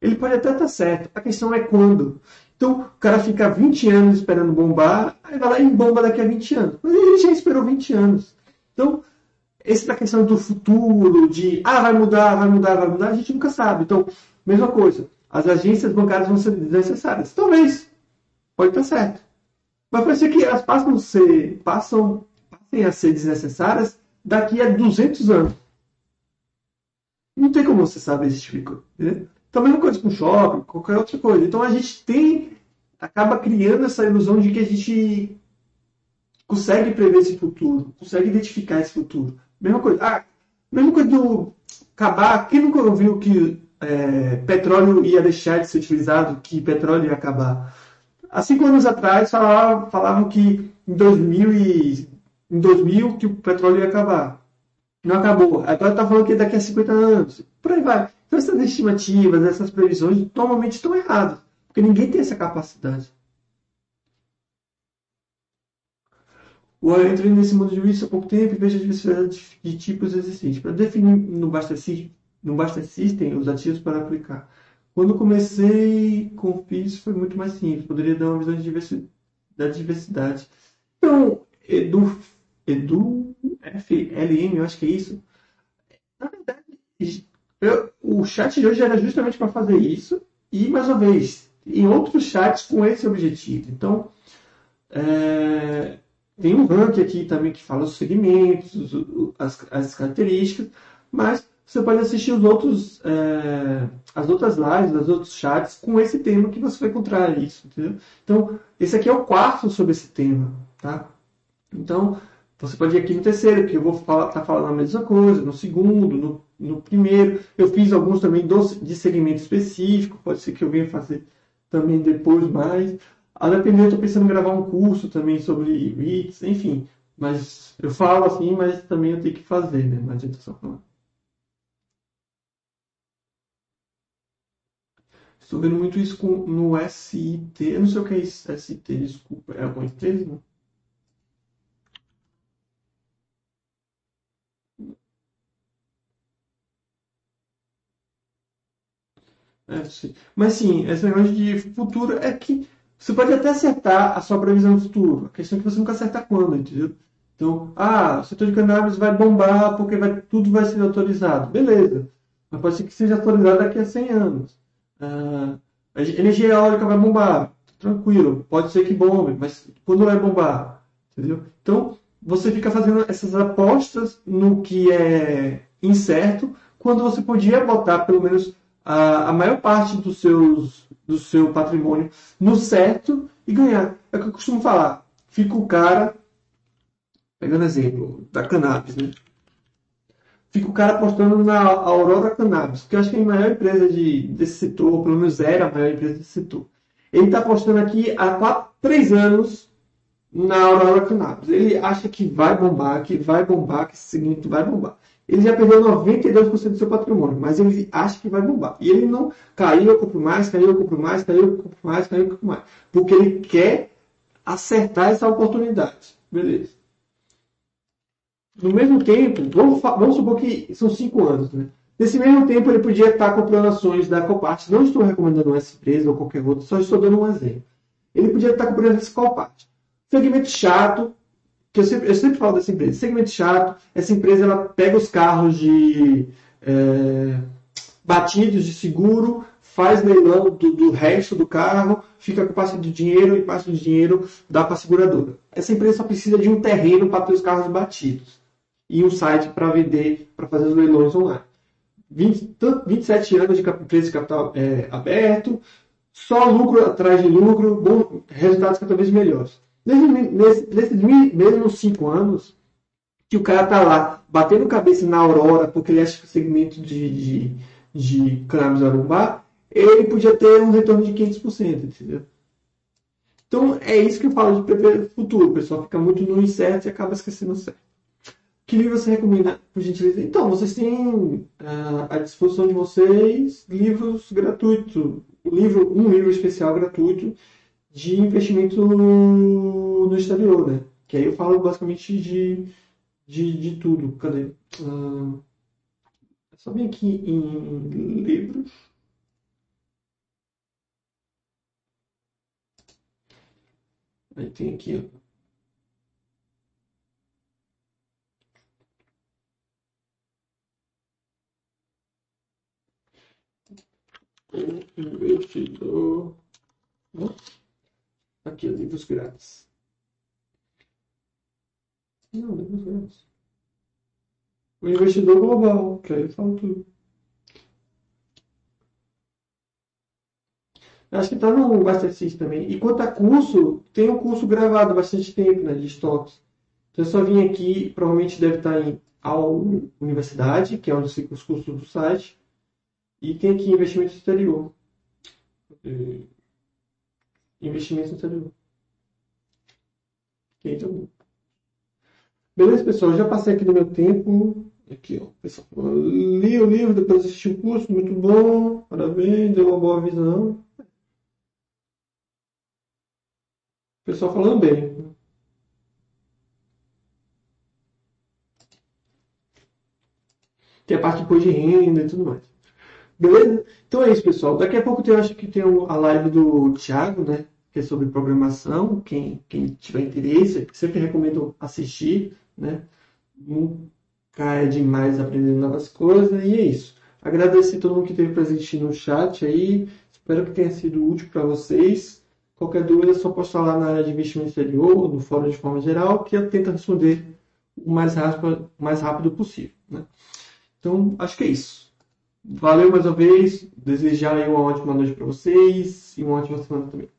Ele pode até estar certo. A questão é quando. Então, o cara fica 20 anos esperando bombar, aí vai lá e bomba daqui a 20 anos. Mas ele já esperou 20 anos. Então, essa da questão do futuro, de, ah, vai mudar, vai mudar, vai mudar, a gente nunca sabe. Então, mesma coisa. As agências bancárias vão ser desnecessárias. Talvez. Pode estar certo. Mas pode ser que elas passam a ser, passam, passem a ser desnecessárias daqui a 200 anos. Não tem como você saber esse tipo de. Entendeu? Então, mesma coisa com shopping, qualquer outra coisa. Então, a gente tem, acaba criando essa ilusão de que a gente consegue prever esse futuro, consegue identificar esse futuro. Mesma coisa. Ah, mesma coisa do acabar. Quem nunca ouviu que é, petróleo ia deixar de ser utilizado, que petróleo ia acabar? Há cinco anos atrás falavam, falavam que em 2000, e, em 2000 que o petróleo ia acabar. Não acabou. Agora está falando que daqui a 50 anos. Por aí vai. Então essas estimativas, essas previsões normalmente estão erradas, porque ninguém tem essa capacidade. Eu entrei nesse mundo de juízo há pouco tempo e vejo a diversidade de tipos existentes. Para definir no Basta, no Basta System os ativos para aplicar. Quando comecei com FIS foi muito mais simples, poderia dar uma visão de diversidade, da diversidade. Então, Edu, Edu FLM, eu acho que é isso. Na verdade, eu, o chat de hoje era justamente para fazer isso e, mais uma vez, em outros chats com esse objetivo. Então, é, tem um ranking aqui também que fala os segmentos, as, as características, mas você pode assistir os outros, é, as outras lives, os outros chats com esse tema que você vai encontrar isso, entendeu? Então, esse aqui é o quarto sobre esse tema, tá? Então, você pode ir aqui no terceiro, que eu vou estar tá falando a mesma coisa, no segundo, no no primeiro. Eu fiz alguns também de segmento específico, pode ser que eu venha fazer também depois mais. A depender, eu estou pensando em gravar um curso também sobre REITs, enfim. Mas eu falo assim, mas também eu tenho que fazer, né? Não adianta só falar. Estou vendo muito isso com, no SIT. Eu não sei o que é SIT, desculpa. É alguma empresa? É, sim. Mas sim, esse negócio de futuro é que você pode até acertar a sua previsão do futuro. A questão é que você nunca acerta quando, entendeu? Então, ah, o setor de cannabis vai bombar porque vai, tudo vai ser autorizado. Beleza. Mas pode ser que seja autorizado daqui a 100 anos. Ah, a energia eólica vai bombar. Tranquilo. Pode ser que bombe, mas quando vai bombar? Entendeu? Então, você fica fazendo essas apostas no que é incerto, quando você podia botar pelo menos a, maior parte dos seus, do seu patrimônio no certo e ganhar. É o que eu costumo falar. Fica o cara, pegando exemplo da cannabis, né? Fica o cara apostando na Aurora Cannabis, que eu acho que é a maior empresa de, desse setor, ou pelo menos era a maior empresa desse setor. Ele está apostando aqui há 4, 3 anos na Aurora Cannabis. Ele acha que vai bombar, que vai bombar, que esse seguinte vai bombar ele já perdeu 92% do seu patrimônio, mas ele acha que vai bombar. E ele não caiu, eu compro mais, caiu, eu compro mais, caiu, eu compro mais, caiu, eu compro mais. Porque ele quer acertar essa oportunidade. Beleza. No mesmo tempo, vamos, vamos supor que são 5 anos, né? Nesse mesmo tempo, ele podia estar comprando ações da Copart. Não estou recomendando essa empresa ou qualquer outra, só estou dando um exemplo. Ele podia estar comprando essa Copart. Segmento chato, que eu sempre, eu sempre falo dessa empresa, segmento chato, essa empresa ela pega os carros de é, batidos de seguro, faz leilão do, do, resto do carro, fica com parte do dinheiro e parte do dinheiro dá para a seguradora. Essa empresa só precisa de um terreno para ter os carros batidos e um site para vender, para fazer os leilões online. 20, 27 anos de empresa de capital é, aberto, só lucro atrás de lucro, bom, resultados cada vez melhores. Nesses, nesses mesmos cinco anos, que o cara tá lá batendo cabeça na Aurora, porque ele acha que o segmento de, de, de ele podia ter um retorno de 500%, entendeu? Então, é isso que eu falo de futuro. Pessoal fica muito no incerto e acaba esquecendo o certo. Que livro você recomenda, por gentileza? Então, vocês têm uh, à disposição de vocês livros gratuitos. Livro, um livro especial gratuito de investimento no, exterior, né? Que aí eu falo basicamente de, de, de tudo. Cadê? Uh, só vem aqui em livros. Aí tem aqui, ó. investidor. Aqui, livros grátis. Não, livros grátis. O investidor global, que aí eu tudo. Acho que está no Master também. E quanto a curso, tem um curso gravado bastante tempo, né, de estoques. Então eu só vim aqui, provavelmente deve estar em a universidade, que é onde fica os cursos do site. E tem aqui investimento exterior. Investimento exterior. Ok, então. Beleza, pessoal? Já passei aqui no meu tempo. Aqui, ó. Pessoal, li o livro, depois assisti o curso, muito bom. Parabéns, deu uma boa visão. Pessoal falando bem. Tem a parte depois de renda e tudo mais. Beleza? Então é isso, pessoal. Daqui a pouco eu acho que tem a live do Thiago, né? Que é sobre programação. Quem, quem tiver interesse, sempre recomendo assistir, né? Nunca é demais aprendendo novas coisas. E é isso. Agradecer a todo mundo que esteve presente no chat aí. Espero que tenha sido útil para vocês. Qualquer dúvida é só postar lá na área de investimento exterior, no fórum de forma geral, que eu tento responder o mais rápido, mais rápido possível. Né? Então, acho que é isso. Valeu mais uma vez. Desejar uma ótima noite para vocês e uma ótima semana também.